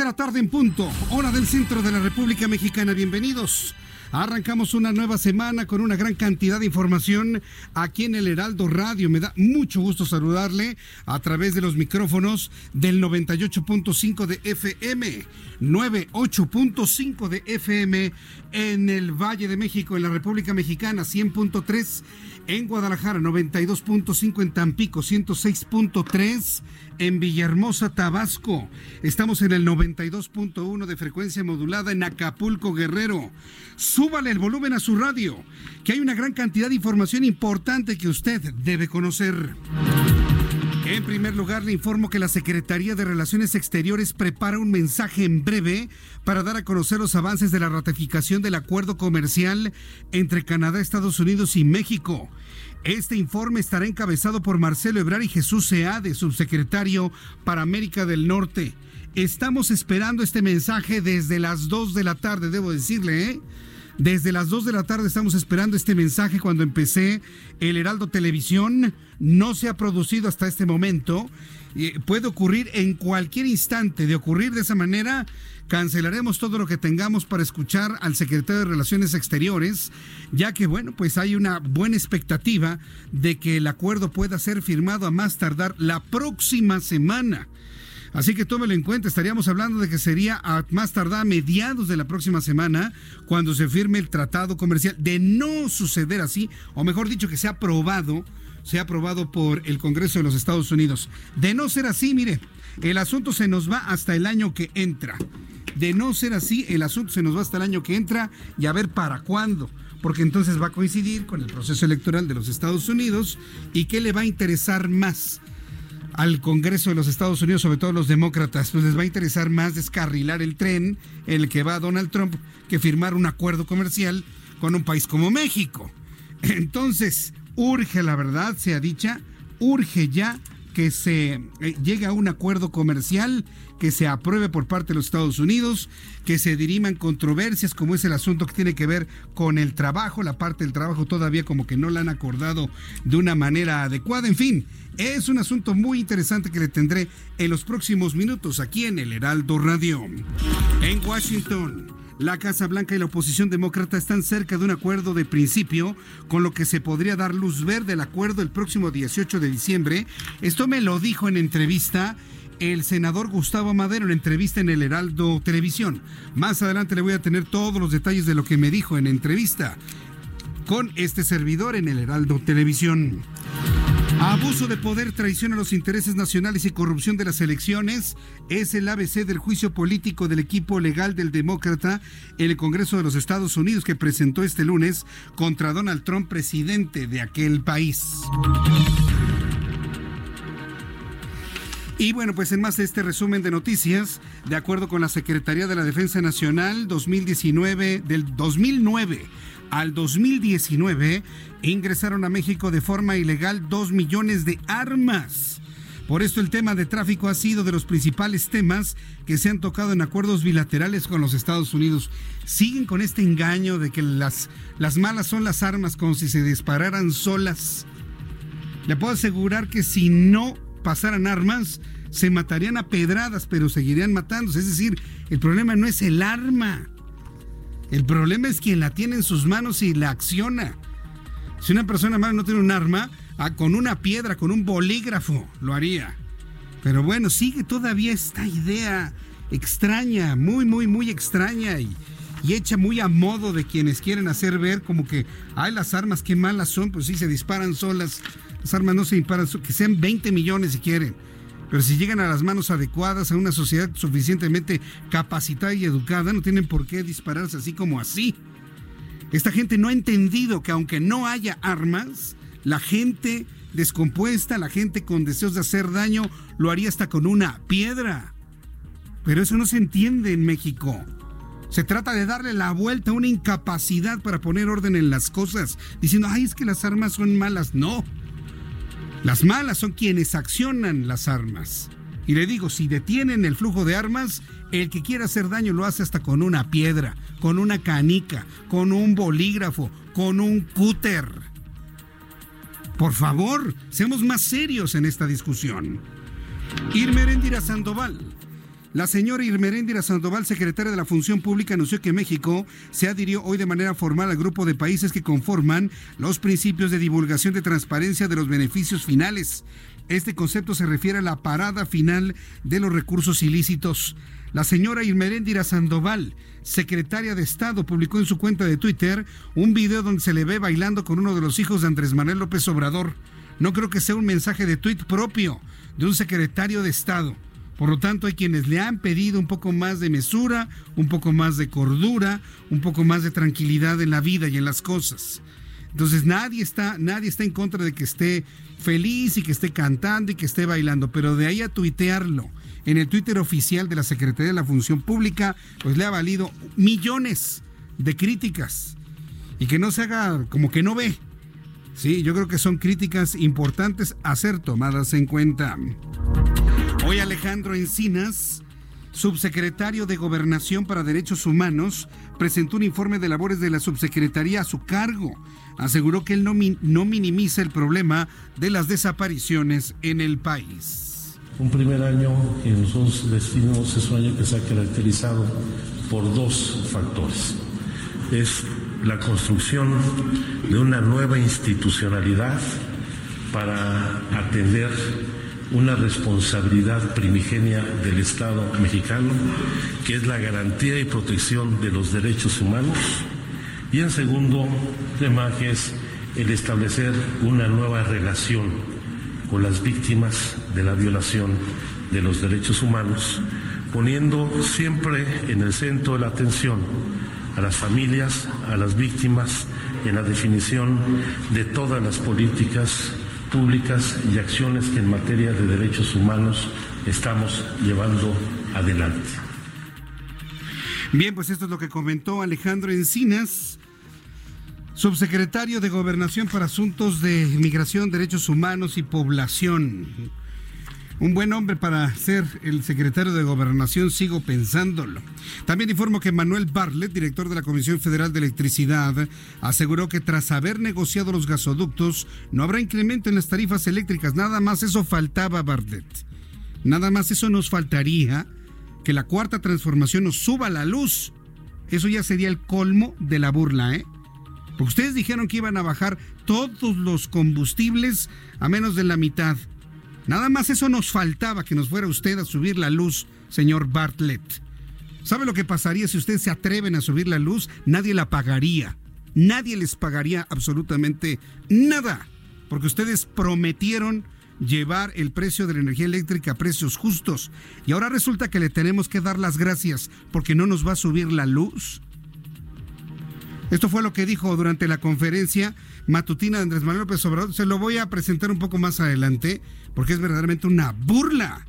De la tarde en punto, hora del centro de la República Mexicana. Bienvenidos. Arrancamos una nueva semana con una gran cantidad de información aquí en el Heraldo Radio. Me da mucho gusto saludarle a través de los micrófonos del 98.5 de FM, 98.5 de FM en el Valle de México, en la República Mexicana, 100.3 en Guadalajara, 92.5 en Tampico, 106.3 en Villahermosa, Tabasco. Estamos en el 92.1 de frecuencia modulada en Acapulco, Guerrero. Súbale el volumen a su radio, que hay una gran cantidad de información importante que usted debe conocer. En primer lugar, le informo que la Secretaría de Relaciones Exteriores prepara un mensaje en breve para dar a conocer los avances de la ratificación del acuerdo comercial entre Canadá, Estados Unidos y México. Este informe estará encabezado por Marcelo Ebrar y Jesús Seade, subsecretario para América del Norte. Estamos esperando este mensaje desde las 2 de la tarde, debo decirle, ¿eh? Desde las 2 de la tarde estamos esperando este mensaje cuando empecé el Heraldo Televisión. No se ha producido hasta este momento. puede ocurrir en cualquier instante. De ocurrir de esa manera, cancelaremos todo lo que tengamos para escuchar al secretario de Relaciones Exteriores, ya que, bueno, pues hay una buena expectativa de que el acuerdo pueda ser firmado a más tardar la próxima semana. Así que tómelo en cuenta, estaríamos hablando de que sería a más tardar a mediados de la próxima semana cuando se firme el tratado comercial. De no suceder así, o mejor dicho, que sea aprobado, sea aprobado por el Congreso de los Estados Unidos. De no ser así, mire, el asunto se nos va hasta el año que entra. De no ser así, el asunto se nos va hasta el año que entra y a ver para cuándo porque entonces va a coincidir con el proceso electoral de los Estados Unidos y qué le va a interesar más al Congreso de los Estados Unidos, sobre todo los demócratas, pues les va a interesar más descarrilar el tren en el que va Donald Trump que firmar un acuerdo comercial con un país como México. Entonces, urge, la verdad, sea dicha, urge ya que se eh, llegue a un acuerdo comercial que se apruebe por parte de los Estados Unidos, que se diriman controversias como es el asunto que tiene que ver con el trabajo, la parte del trabajo todavía como que no la han acordado de una manera adecuada, en fin, es un asunto muy interesante que le tendré en los próximos minutos aquí en el Heraldo Radio. En Washington. La Casa Blanca y la oposición demócrata están cerca de un acuerdo de principio, con lo que se podría dar luz verde al acuerdo el próximo 18 de diciembre. Esto me lo dijo en entrevista el senador Gustavo Madero en entrevista en el Heraldo Televisión. Más adelante le voy a tener todos los detalles de lo que me dijo en entrevista con este servidor en el Heraldo Televisión. Abuso de poder, traición a los intereses nacionales y corrupción de las elecciones es el ABC del juicio político del equipo legal del demócrata en el Congreso de los Estados Unidos que presentó este lunes contra Donald Trump, presidente de aquel país. Y bueno, pues en más de este resumen de noticias, de acuerdo con la Secretaría de la Defensa Nacional 2019 del 2009 al 2019 ingresaron a México de forma ilegal dos millones de armas Por esto el tema de tráfico ha sido de los principales temas que se han tocado en acuerdos bilaterales con los Estados Unidos. Siguen con este engaño de que las, las malas son las armas como si se dispararan solas. Le puedo asegurar que si no pasaran armas, se matarían a pedradas, pero seguirían matándose. Es decir, el problema no es el arma. El problema es quien la tiene en sus manos y la acciona. Si una persona mala no tiene un arma, Ah, con una piedra, con un bolígrafo, lo haría. Pero bueno, sigue todavía esta idea extraña, muy, muy, muy extraña y, y hecha muy a modo de quienes quieren hacer ver como que, ay, las armas, qué malas son, pues sí, se disparan solas. Las armas no se disparan, que sean 20 millones si quieren. Pero si llegan a las manos adecuadas, a una sociedad suficientemente capacitada y educada, no tienen por qué dispararse así como así. Esta gente no ha entendido que aunque no haya armas, la gente descompuesta, la gente con deseos de hacer daño, lo haría hasta con una piedra. Pero eso no se entiende en México. Se trata de darle la vuelta a una incapacidad para poner orden en las cosas, diciendo, ay, es que las armas son malas. No. Las malas son quienes accionan las armas. Y le digo, si detienen el flujo de armas, el que quiera hacer daño lo hace hasta con una piedra, con una canica, con un bolígrafo, con un cúter. Por favor, seamos más serios en esta discusión. Irmeréndira Sandoval. La señora Irmeréndira Sandoval, secretaria de la Función Pública, anunció que México se adhirió hoy de manera formal al grupo de países que conforman los principios de divulgación de transparencia de los beneficios finales. Este concepto se refiere a la parada final de los recursos ilícitos. La señora Irmeréndira Sandoval, secretaria de Estado, publicó en su cuenta de Twitter un video donde se le ve bailando con uno de los hijos de Andrés Manuel López Obrador. No creo que sea un mensaje de tuit propio de un secretario de Estado. Por lo tanto, hay quienes le han pedido un poco más de mesura, un poco más de cordura, un poco más de tranquilidad en la vida y en las cosas. Entonces nadie está, nadie está en contra de que esté feliz y que esté cantando y que esté bailando, pero de ahí a tuitearlo en el Twitter oficial de la Secretaría de la Función Pública, pues le ha valido millones de críticas. Y que no se haga como que no ve. Sí, yo creo que son críticas importantes a ser tomadas en cuenta. Hoy Alejandro Encinas, subsecretario de Gobernación para Derechos Humanos, presentó un informe de labores de la subsecretaría a su cargo. Aseguró que él no, no minimiza el problema de las desapariciones en el país. Un primer año que nosotros definimos es un año que se ha caracterizado por dos factores. Es la construcción de una nueva institucionalidad para atender una responsabilidad primigenia del Estado mexicano, que es la garantía y protección de los derechos humanos. Y en segundo tema, que es el establecer una nueva relación con las víctimas de la violación de los derechos humanos, poniendo siempre en el centro de la atención a las familias, a las víctimas, en la definición de todas las políticas públicas y acciones que en materia de derechos humanos estamos llevando adelante. Bien, pues esto es lo que comentó Alejandro Encinas, Subsecretario de Gobernación para Asuntos de Migración, Derechos Humanos y Población. Un buen hombre para ser el secretario de Gobernación, sigo pensándolo. También informo que Manuel Bartlett, director de la Comisión Federal de Electricidad, aseguró que tras haber negociado los gasoductos, no habrá incremento en las tarifas eléctricas. Nada más eso faltaba, Bartlett. Nada más eso nos faltaría que la cuarta transformación nos suba la luz. Eso ya sería el colmo de la burla, ¿eh? Porque ustedes dijeron que iban a bajar todos los combustibles a menos de la mitad. Nada más eso nos faltaba que nos fuera usted a subir la luz, señor Bartlett. ¿Sabe lo que pasaría si ustedes se atreven a subir la luz? Nadie la pagaría. Nadie les pagaría absolutamente nada. Porque ustedes prometieron llevar el precio de la energía eléctrica a precios justos. Y ahora resulta que le tenemos que dar las gracias porque no nos va a subir la luz. Esto fue lo que dijo durante la conferencia matutina de Andrés Manuel López Obrador. Se lo voy a presentar un poco más adelante porque es verdaderamente una burla.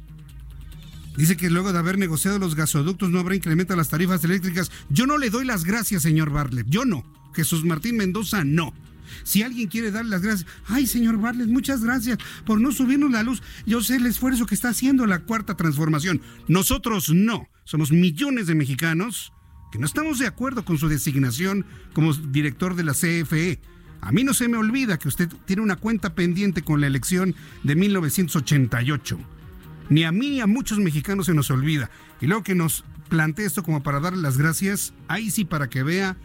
Dice que luego de haber negociado los gasoductos no habrá incremento a las tarifas eléctricas. Yo no le doy las gracias, señor Bartlett. Yo no. Jesús Martín Mendoza no. Si alguien quiere darle las gracias, ay, señor Barles, muchas gracias por no subirnos la luz. Yo sé el esfuerzo que está haciendo la cuarta transformación. Nosotros no. Somos millones de mexicanos que no estamos de acuerdo con su designación como director de la CFE. A mí no se me olvida que usted tiene una cuenta pendiente con la elección de 1988. Ni a mí ni a muchos mexicanos se nos olvida. Y luego que nos plantee esto como para darle las gracias, ahí sí para que vea,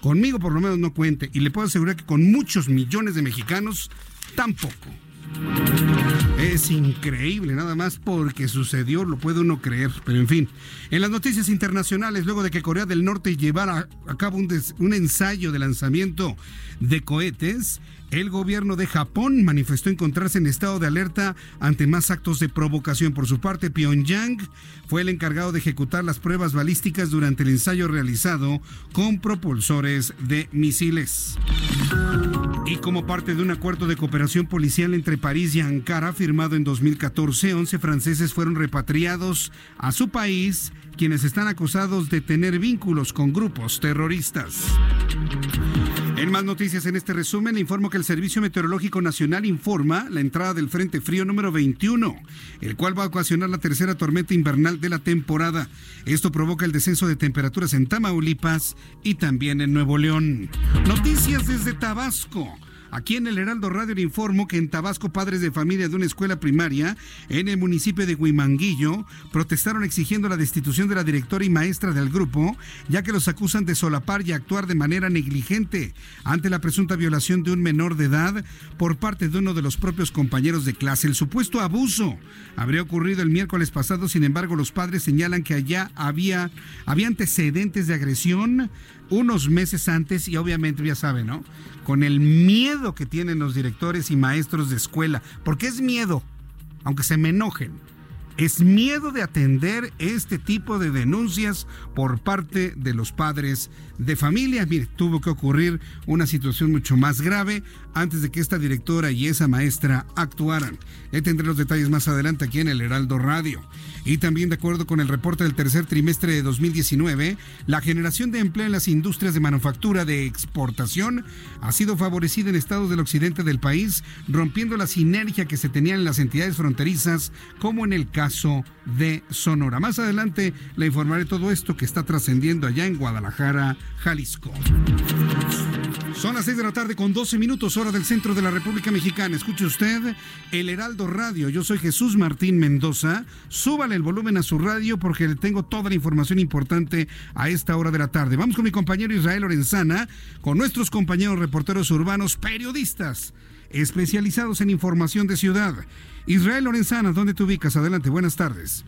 conmigo por lo menos no cuente. Y le puedo asegurar que con muchos millones de mexicanos, tampoco. Es increíble, nada más porque sucedió, lo puede uno creer, pero en fin. En las noticias internacionales, luego de que Corea del Norte llevara a cabo un, un ensayo de lanzamiento de cohetes, el gobierno de Japón manifestó encontrarse en estado de alerta ante más actos de provocación. Por su parte, Pyongyang fue el encargado de ejecutar las pruebas balísticas durante el ensayo realizado con propulsores de misiles. Y como parte de un acuerdo de cooperación policial entre París y Ankara firmado en 2014, 11 franceses fueron repatriados a su país, quienes están acusados de tener vínculos con grupos terroristas. En más noticias en este resumen, le informo que el Servicio Meteorológico Nacional informa la entrada del Frente Frío número 21, el cual va a ocasionar la tercera tormenta invernal de la temporada. Esto provoca el descenso de temperaturas en Tamaulipas y también en Nuevo León. Noticias desde Tabasco. Aquí en el Heraldo Radio le informo que en Tabasco padres de familia de una escuela primaria en el municipio de Huimanguillo protestaron exigiendo la destitución de la directora y maestra del grupo, ya que los acusan de solapar y actuar de manera negligente ante la presunta violación de un menor de edad por parte de uno de los propios compañeros de clase. El supuesto abuso habría ocurrido el miércoles pasado, sin embargo los padres señalan que allá había, había antecedentes de agresión unos meses antes y obviamente ya saben, ¿no? Con el miedo que tienen los directores y maestros de escuela, porque es miedo, aunque se me enojen, es miedo de atender este tipo de denuncias por parte de los padres de familia. Mire, tuvo que ocurrir una situación mucho más grave antes de que esta directora y esa maestra actuaran. Le tendré los detalles más adelante aquí en el Heraldo Radio. Y también de acuerdo con el reporte del tercer trimestre de 2019, la generación de empleo en las industrias de manufactura de exportación ha sido favorecida en estados del occidente del país, rompiendo la sinergia que se tenía en las entidades fronterizas, como en el caso de Sonora. Más adelante le informaré todo esto que está trascendiendo allá en Guadalajara, Jalisco. Son las 6 de la tarde con 12 minutos hora del centro de la República Mexicana. Escuche usted el Heraldo Radio. Yo soy Jesús Martín Mendoza. Súbale el volumen a su radio porque le tengo toda la información importante a esta hora de la tarde. Vamos con mi compañero Israel Lorenzana, con nuestros compañeros reporteros urbanos, periodistas especializados en información de ciudad. Israel Lorenzana, ¿dónde te ubicas? Adelante, buenas tardes.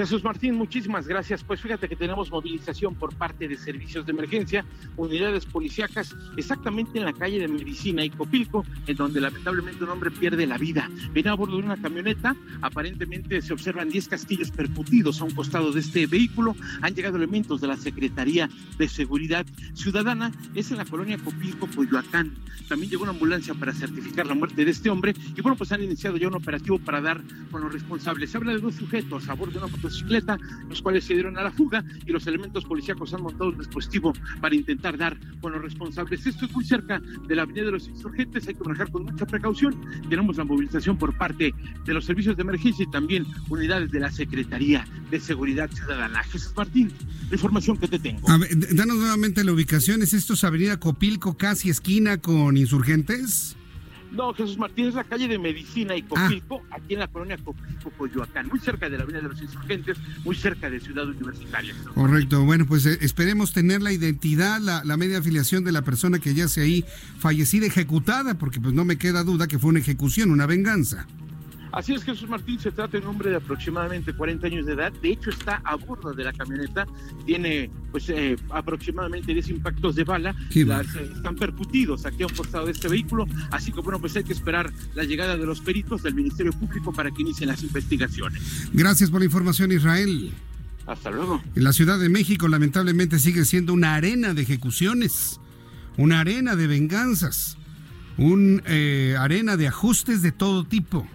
Jesús Martín, muchísimas gracias. Pues fíjate que tenemos movilización por parte de servicios de emergencia, unidades policíacas, exactamente en la calle de Medicina y Copilco, en donde lamentablemente un hombre pierde la vida. Viene a bordo de una camioneta, aparentemente se observan 10 castillos percutidos a un costado de este vehículo. Han llegado elementos de la Secretaría de Seguridad Ciudadana, es en la colonia Copilco, Coyoacán. También llegó una ambulancia para certificar la muerte de este hombre y bueno, pues han iniciado ya un operativo para dar con los responsables. Se habla de dos sujetos a bordo de una motocicleta, los cuales se dieron a la fuga y los elementos policíacos han montado un dispositivo para intentar dar con los responsables. Esto es muy cerca de la Avenida de los Insurgentes, hay que manejar con mucha precaución. Tenemos la movilización por parte de los servicios de emergencia y también unidades de la Secretaría de Seguridad Ciudadana. Jesús Martín, la información que te tengo. A ver, danos nuevamente la ubicación. ¿Es esto Avenida Copilco, casi esquina con Insurgentes? No, Jesús Martín es la calle de Medicina y Copilco, ah. aquí en la colonia Copilco, Coyoacán, muy cerca de la Avenida de los Insurgentes, muy cerca de Ciudad Universitaria. Correcto, bueno, pues eh, esperemos tener la identidad, la, la, media afiliación de la persona que ya se ahí fallecida, ejecutada, porque pues no me queda duda que fue una ejecución, una venganza. Así es, Jesús Martín se trata de un hombre de aproximadamente 40 años de edad. De hecho, está a bordo de la camioneta. Tiene, pues, eh, aproximadamente 10 impactos de bala. Las, eh, están percutidos aquí a un costado de este vehículo. Así que, bueno, pues hay que esperar la llegada de los peritos del Ministerio Público para que inicien las investigaciones. Gracias por la información, Israel. Hasta luego. En la Ciudad de México, lamentablemente, sigue siendo una arena de ejecuciones, una arena de venganzas, una eh, arena de ajustes de todo tipo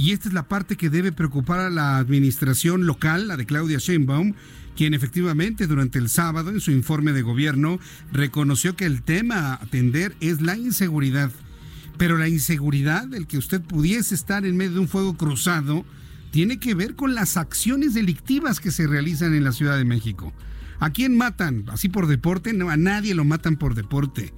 Y esta es la parte que debe preocupar a la administración local, la de Claudia Sheinbaum, quien efectivamente durante el sábado en su informe de gobierno reconoció que el tema a atender es la inseguridad. Pero la inseguridad, el que usted pudiese estar en medio de un fuego cruzado, tiene que ver con las acciones delictivas que se realizan en la Ciudad de México. ¿A quién matan? ¿Así por deporte? No, a nadie lo matan por deporte.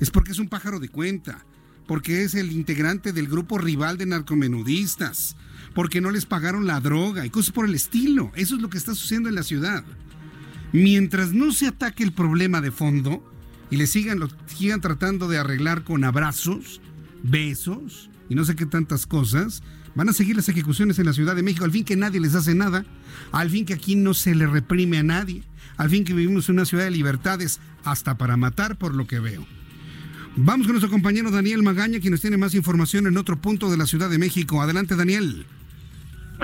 Es porque es un pájaro de cuenta, porque es el integrante del grupo rival de narcomenudistas, porque no les pagaron la droga y cosas por el estilo. Eso es lo que está sucediendo en la ciudad. Mientras no se ataque el problema de fondo y le sigan, sigan tratando de arreglar con abrazos, besos y no sé qué tantas cosas, van a seguir las ejecuciones en la Ciudad de México, al fin que nadie les hace nada, al fin que aquí no se le reprime a nadie, al fin que vivimos en una ciudad de libertades, hasta para matar por lo que veo. Vamos con nuestro compañero Daniel Magaña, quien nos tiene más información en otro punto de la Ciudad de México. Adelante, Daniel.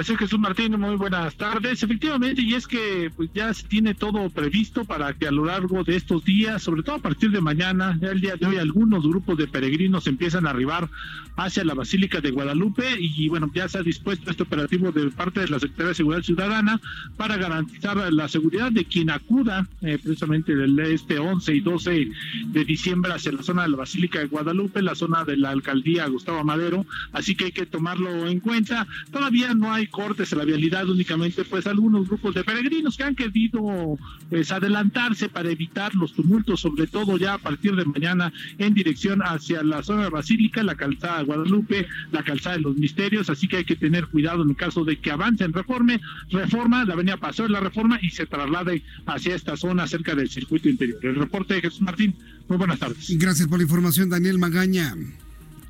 Así es Jesús Martín, muy buenas tardes. Efectivamente, y es que pues, ya se tiene todo previsto para que a lo largo de estos días, sobre todo a partir de mañana, el día de hoy, algunos grupos de peregrinos empiezan a arribar hacia la Basílica de Guadalupe y bueno, ya se ha dispuesto este operativo de parte de la Secretaría de Seguridad Ciudadana para garantizar la seguridad de quien acuda eh, precisamente del este 11 y 12 de diciembre hacia la zona de la Basílica de Guadalupe, la zona de la alcaldía Gustavo Madero, así que hay que tomarlo en cuenta. Todavía no hay cortes a la vialidad, únicamente pues algunos grupos de peregrinos que han querido pues adelantarse para evitar los tumultos, sobre todo ya a partir de mañana en dirección hacia la zona Basílica, la calzada de Guadalupe, la calzada de los Misterios, así que hay que tener cuidado en el caso de que avancen reforme, reforma, la avenida Paseo de la Reforma y se traslade hacia esta zona cerca del circuito interior. El reporte de Jesús Martín, muy buenas tardes. Gracias por la información, Daniel Magaña.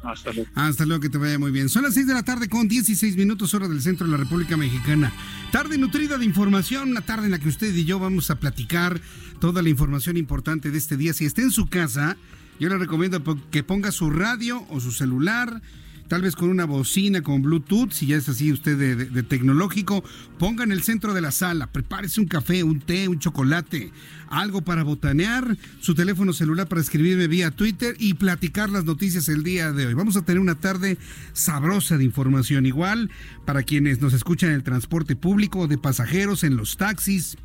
Hasta luego. Hasta luego, que te vaya muy bien. Son las 6 de la tarde con 16 minutos hora del centro de la República Mexicana. Tarde nutrida de información, una tarde en la que usted y yo vamos a platicar toda la información importante de este día. Si está en su casa, yo le recomiendo que ponga su radio o su celular tal vez con una bocina con Bluetooth, si ya es así usted de, tecnológico, ponga en el centro de la sala, prepárese un café, un té, un chocolate, algo para botanear, su teléfono celular para escribirme vía Twitter y platicar las noticias el día de hoy. Vamos a tener una tarde sabrosa de información igual para quienes nos escuchan en el transporte público, de pasajeros, en los taxis,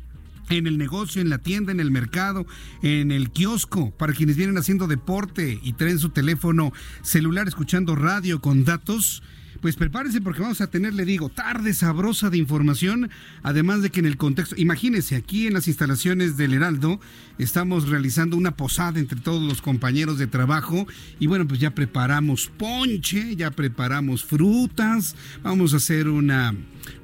en el negocio, en la tienda, en el mercado, en el kiosco, para quienes vienen haciendo deporte y traen su teléfono celular escuchando radio con datos. Pues prepárense porque vamos a tener, le digo, tarde sabrosa de información, además de que en el contexto, imagínense, aquí en las instalaciones del Heraldo estamos realizando una posada entre todos los compañeros de trabajo y bueno, pues ya preparamos ponche, ya preparamos frutas, vamos a hacer una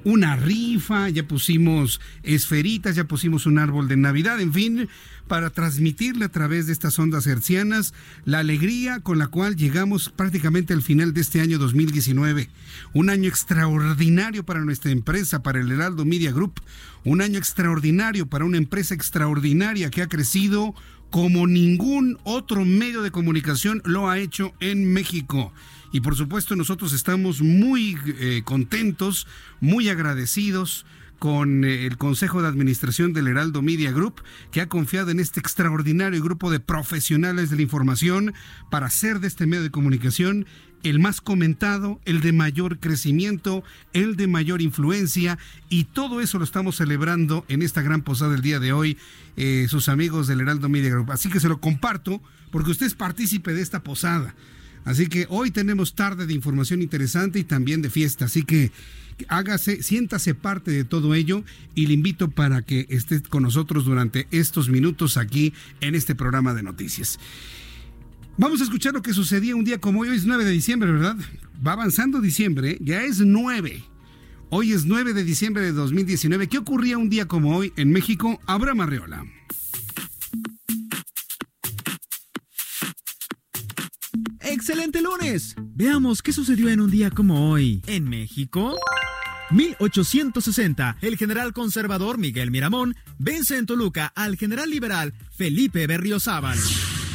una rifa, ya pusimos esferitas, ya pusimos un árbol de Navidad, en fin, para transmitirle a través de estas ondas hercianas la alegría con la cual llegamos prácticamente al final de este año 2019. Un año extraordinario para nuestra empresa, para el Heraldo Media Group. Un año extraordinario para una empresa extraordinaria que ha crecido como ningún otro medio de comunicación lo ha hecho en México. Y por supuesto nosotros estamos muy eh, contentos, muy agradecidos con eh, el Consejo de Administración del Heraldo Media Group, que ha confiado en este extraordinario grupo de profesionales de la información para hacer de este medio de comunicación el más comentado, el de mayor crecimiento, el de mayor influencia, y todo eso lo estamos celebrando en esta gran posada del día de hoy, eh, sus amigos del Heraldo Media Group. Así que se lo comparto porque usted es partícipe de esta posada. Así que hoy tenemos tarde de información interesante y también de fiesta. Así que hágase, siéntase parte de todo ello y le invito para que esté con nosotros durante estos minutos aquí en este programa de noticias. Vamos a escuchar lo que sucedía un día como hoy. Hoy es 9 de diciembre, ¿verdad? Va avanzando diciembre, ya es 9. Hoy es 9 de diciembre de 2019. ¿Qué ocurría un día como hoy en México? Abraham Arreola. ¡Excelente lunes! Veamos qué sucedió en un día como hoy. En México. 1860, el general conservador Miguel Miramón vence en Toluca al general liberal Felipe Berriozábal.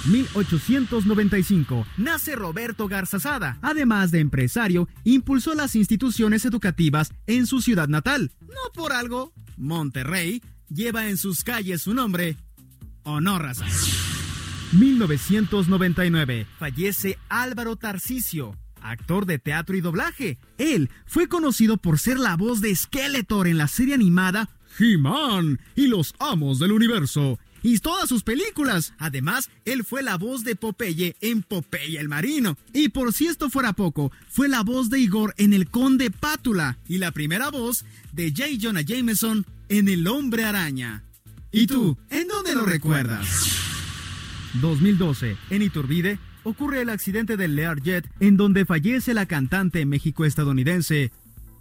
1895, nace Roberto Garzazada. Además de empresario, impulsó las instituciones educativas en su ciudad natal. No por algo, Monterrey lleva en sus calles su nombre, Honor Raza. 1999. Fallece Álvaro Tarcisio, actor de teatro y doblaje. Él fue conocido por ser la voz de Skeletor en la serie animada He-Man y los Amos del Universo y todas sus películas. Además, él fue la voz de Popeye en Popeye el Marino. Y por si esto fuera poco, fue la voz de Igor en El Conde Pátula y la primera voz de J. Jonah Jameson en El Hombre Araña. ¿Y tú, en dónde lo recuerdas? 2012, en Iturbide, ocurre el accidente del Learjet en donde fallece la cantante México-estadounidense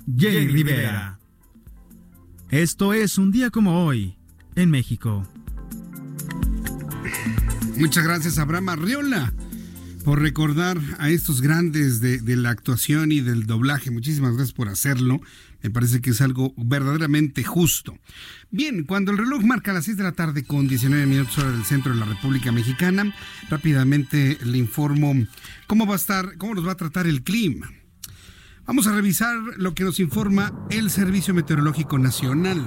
Jane Rivera. Esto es un día como hoy en México. Muchas gracias, Abraham Arriola, por recordar a estos grandes de, de, la actuación y del doblaje. Muchísimas gracias por hacerlo. Me parece que es algo verdaderamente justo. Bien, cuando el reloj marca las 6 de la tarde con 19 minutos hora del centro de la República Mexicana, rápidamente le informo cómo va a estar, cómo nos va a tratar el clima. Vamos a revisar lo que nos informa el Servicio Meteorológico Nacional.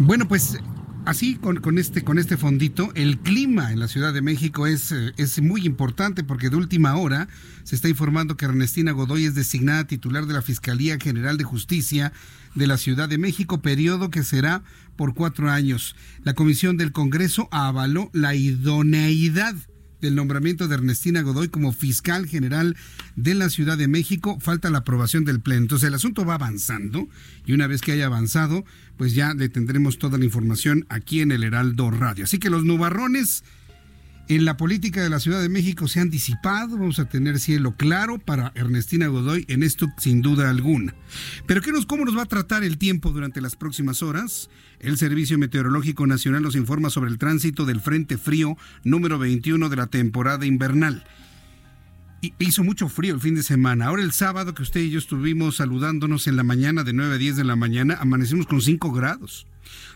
Bueno, pues así con, con, este, con este fondito, el clima en la Ciudad de México es, es muy importante porque de última hora se está informando que Ernestina Godoy es designada titular de la Fiscalía General de Justicia de la Ciudad de México, periodo que será por cuatro años. La Comisión del Congreso avaló la idoneidad del nombramiento de Ernestina Godoy como fiscal general de la Ciudad de México. Falta la aprobación del Pleno. Entonces el asunto va avanzando y una vez que haya avanzado, pues ya le tendremos toda la información aquí en el Heraldo Radio. Así que los nubarrones en la política de la Ciudad de México se han disipado, vamos a tener cielo claro para Ernestina Godoy en esto sin duda alguna. Pero ¿qué nos, ¿cómo nos va a tratar el tiempo durante las próximas horas? El Servicio Meteorológico Nacional nos informa sobre el tránsito del Frente Frío número 21 de la temporada invernal. Hizo mucho frío el fin de semana. Ahora el sábado que usted y yo estuvimos saludándonos en la mañana de 9 a 10 de la mañana, amanecimos con 5 grados.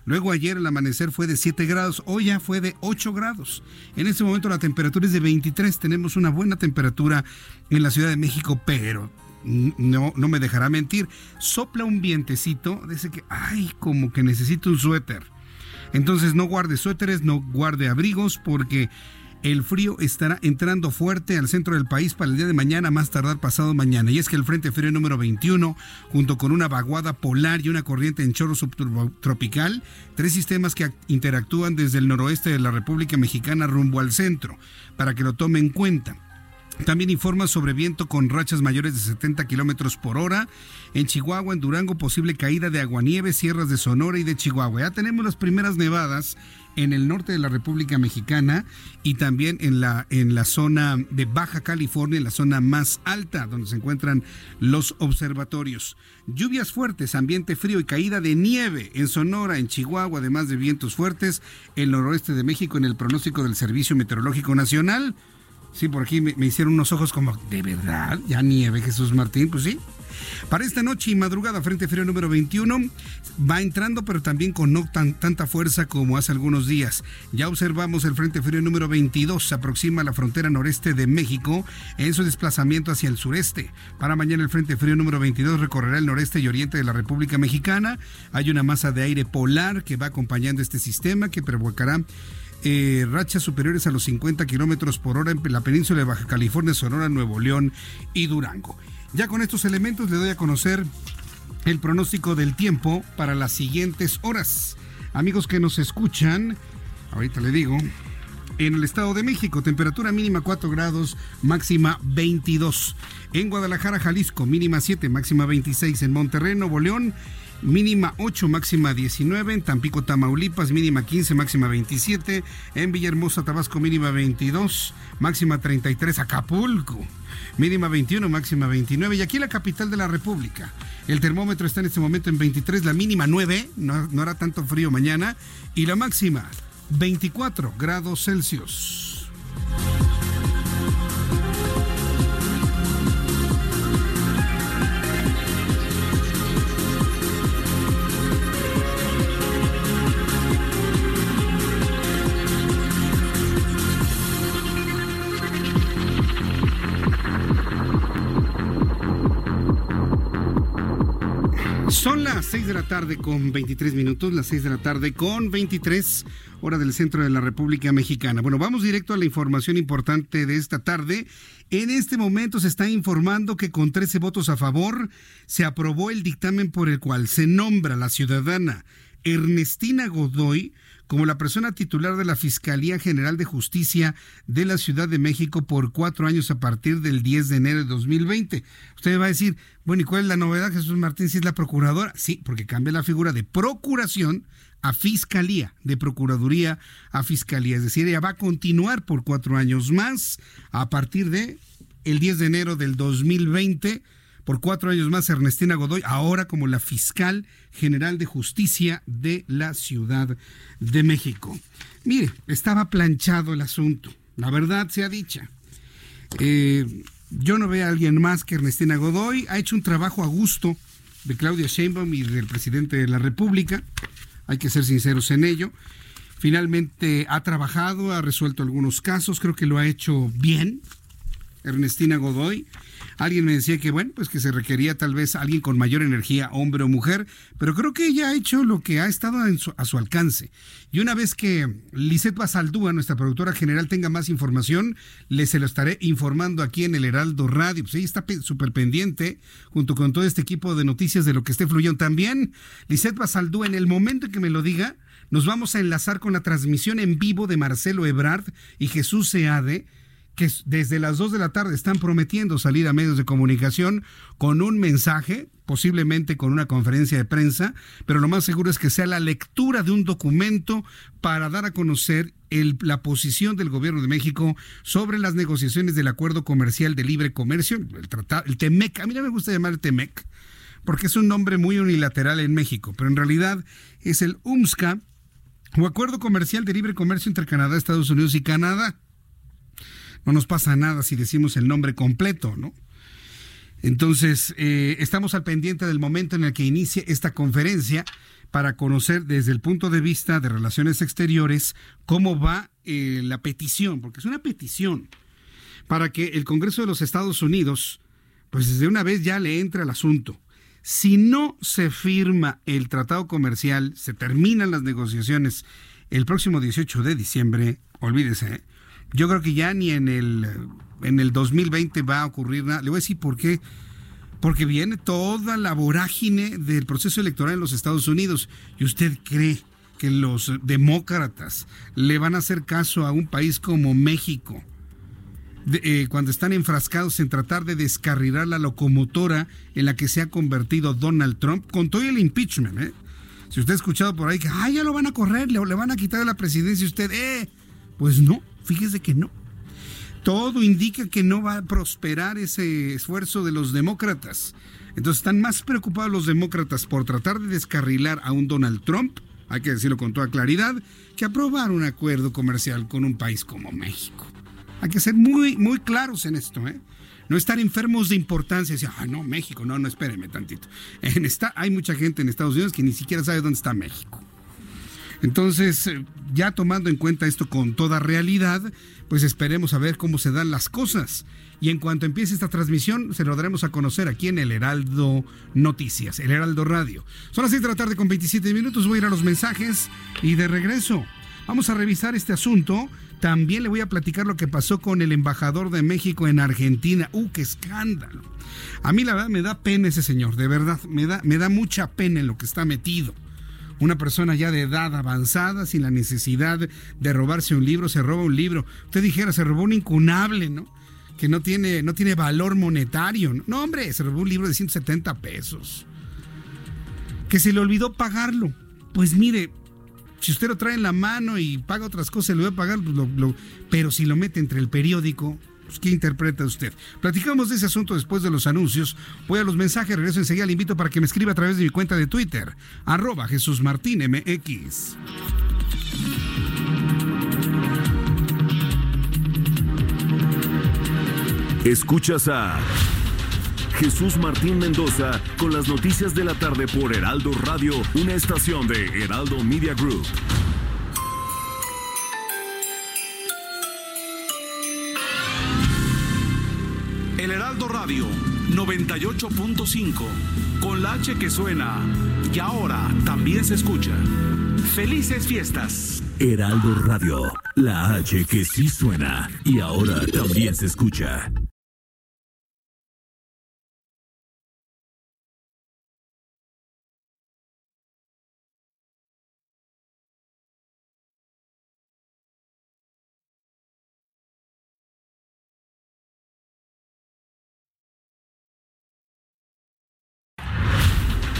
Luego ayer el amanecer fue de 7 grados, hoy ya fue de 8 grados. En este momento la temperatura es de 23, tenemos una buena temperatura en la Ciudad de México, pero no, no me dejará mentir, sopla un vientecito, dice que, ay, como que necesito un suéter. Entonces no guarde suéteres, no guarde abrigos, porque el frío estará entrando fuerte al centro del país para el día de mañana, más tardar pasado mañana. Y es que el Frente Frío número 21, junto con una vaguada polar y una corriente en chorro subtropical, tres sistemas que interactúan desde el noroeste de la República Mexicana rumbo al centro, para que lo tome en cuenta. También informa sobre viento con rachas mayores de 70 kilómetros por hora. En Chihuahua, en Durango, posible caída de aguanieve, sierras de Sonora y de Chihuahua. Ya tenemos las primeras nevadas en el norte de la República Mexicana y también en la, en la zona de Baja California, en la zona más alta donde se encuentran los observatorios. Lluvias fuertes, ambiente frío y caída de nieve en Sonora, en Chihuahua, además de vientos fuertes, el noroeste de México en el pronóstico del Servicio Meteorológico Nacional. Sí, por aquí me, me, hicieron unos ojos como, ¿de verdad? ¿Ya nieve Jesús Martín? Pues sí. Para esta noche y madrugada, Frente Frío número 21 va entrando, pero también con no tan, tanta fuerza como hace algunos días. Ya observamos el Frente Frío número 22, se aproxima a la frontera noreste de México en su desplazamiento hacia el sureste. Para mañana, el Frente Frío número 22 recorrerá el noreste y oriente de la República Mexicana. Hay una masa de aire polar que va acompañando este sistema que provocará eh, rachas superiores a los 50 kilómetros por hora en la península de Baja California, Sonora, Nuevo León y Durango. Ya con estos elementos le doy a conocer el pronóstico del tiempo para las siguientes horas. Amigos que nos escuchan, ahorita le digo, en el Estado de México, temperatura mínima 4 grados, máxima 22. En Guadalajara, Jalisco, mínima 7, máxima 26. En Monterrey, Nuevo León, mínima 8, máxima 19. En Tampico, Tamaulipas, mínima 15, máxima 27. En Villahermosa, Tabasco, mínima 22, máxima 33. Acapulco, mínima 21, máxima 29. Y aquí la capital de la República. El termómetro está en este momento en 23, la mínima 9, no, no hará tanto frío mañana. Y la máxima 24 grados Celsius. Las 6 de la tarde con 23 minutos, las 6 de la tarde con 23 hora del centro de la República Mexicana. Bueno, vamos directo a la información importante de esta tarde. En este momento se está informando que con 13 votos a favor se aprobó el dictamen por el cual se nombra la ciudadana Ernestina Godoy como la persona titular de la Fiscalía General de Justicia de la Ciudad de México por cuatro años a partir del 10 de enero de 2020. Usted va a decir, bueno, ¿y cuál es la novedad, Jesús Martín, si es la procuradora? Sí, porque cambia la figura de procuración a fiscalía, de procuraduría a fiscalía. Es decir, ella va a continuar por cuatro años más a partir de el 10 de enero del 2020 por cuatro años más Ernestina Godoy, ahora como la fiscal general de justicia de la Ciudad de México. Mire, estaba planchado el asunto, la verdad sea dicha. Eh, yo no veo a alguien más que Ernestina Godoy, ha hecho un trabajo a gusto de Claudia Sheinbaum y del presidente de la República, hay que ser sinceros en ello. Finalmente ha trabajado, ha resuelto algunos casos, creo que lo ha hecho bien, Ernestina Godoy. Alguien me decía que, bueno, pues que se requería tal vez alguien con mayor energía, hombre o mujer, pero creo que ella ha hecho lo que ha estado a su alcance. Y una vez que Lisette Basaldúa, nuestra productora general, tenga más información, le se lo estaré informando aquí en el Heraldo Radio. Pues ella está súper pendiente, junto con todo este equipo de noticias de lo que esté fluyendo. También, Lisette Basaldúa, en el momento en que me lo diga, nos vamos a enlazar con la transmisión en vivo de Marcelo Ebrard y Jesús Seade que desde las 2 de la tarde están prometiendo salir a medios de comunicación con un mensaje, posiblemente con una conferencia de prensa, pero lo más seguro es que sea la lectura de un documento para dar a conocer la posición del gobierno de México sobre las negociaciones del acuerdo comercial de libre comercio, el, tratado, el TEMEC. A mí no me gusta llamar el TEMEC porque es un nombre muy unilateral en México, pero en realidad es el UMSCA o Acuerdo Comercial de Libre Comercio entre Canadá, Estados Unidos y Canadá no nos pasa nada si decimos el nombre completo, ¿no? Entonces, eh, estamos al pendiente del momento en el que inicie esta conferencia para conocer desde el punto de vista de relaciones exteriores cómo va eh, la petición, porque es una petición, para que el Congreso de los Estados Unidos, pues desde una vez ya le entre al asunto. Si no se firma el tratado comercial, se terminan las negociaciones el próximo 18 de diciembre, olvídese, ¿eh? Yo creo que ya ni en el, en el 2020 va a ocurrir nada. Le voy a decir por qué. Porque viene toda la vorágine del proceso electoral en los Estados Unidos. ¿Y usted cree que los demócratas le van a hacer caso a un país como México? Eh, cuando están enfrascados en tratar de descarrilar la locomotora en la que se ha convertido Donald Trump con todo el impeachment. ¿eh? Si usted ha escuchado por ahí que ah, ya lo van a correr, le, le van a quitar la presidencia, usted, eh, pues no, Fíjese que no. Todo indica que no va a prosperar ese esfuerzo de los demócratas. Entonces están más preocupados los demócratas por tratar de descarrilar a un Donald Trump, hay que decirlo con toda claridad, que aprobar un acuerdo comercial con un país como México. Hay que ser muy, muy claros en esto, ¿eh? No estar enfermos de importancia. Decir, ah, no, México, no, no, espéreme tantito. Hay mucha gente en Estados Unidos que ni siquiera sabe dónde está México. Entonces, eh, ya tomando en cuenta esto con toda realidad, pues esperemos a ver cómo se dan las cosas. Y en cuanto empiece esta transmisión, se lo daremos a conocer aquí en el Heraldo Noticias, el Heraldo Radio. Son las 6 de la tarde con 27 minutos, voy a ir a los mensajes y de regreso. Vamos a revisar este asunto. También le voy a platicar lo que pasó con el embajador de México en Argentina. ¡Uh, qué escándalo! A mí la verdad me da pena ese señor, de verdad, me da, me da mucha pena en lo que está metido una persona ya de edad avanzada, sin la necesidad de robarse un libro, se roba un libro. Usted dijera, se robó un incunable, ¿no? Que no tiene, no tiene valor monetario. No, hombre, se robó un libro de 170 pesos. Que se le olvidó pagarlo. Pues mire, si usted lo trae en la mano y paga otras cosas, le voy a pagar, pues pero si lo mete entre el periódico, pues, ¿Qué interpreta usted? Platicamos de ese asunto después de los anuncios. Voy a los mensajes, regreso enseguida. Le invito para que me escriba a través de mi cuenta de Twitter, arroba Jesús Martín MX. Escuchas a Jesús Martín Mendoza con las noticias de la tarde por Heraldo Radio, una estación de Heraldo Media Group. El Heraldo Radio 98.5, con la H que suena y ahora también se escucha. Felices fiestas. Heraldo Radio, la H que sí suena y ahora también se escucha.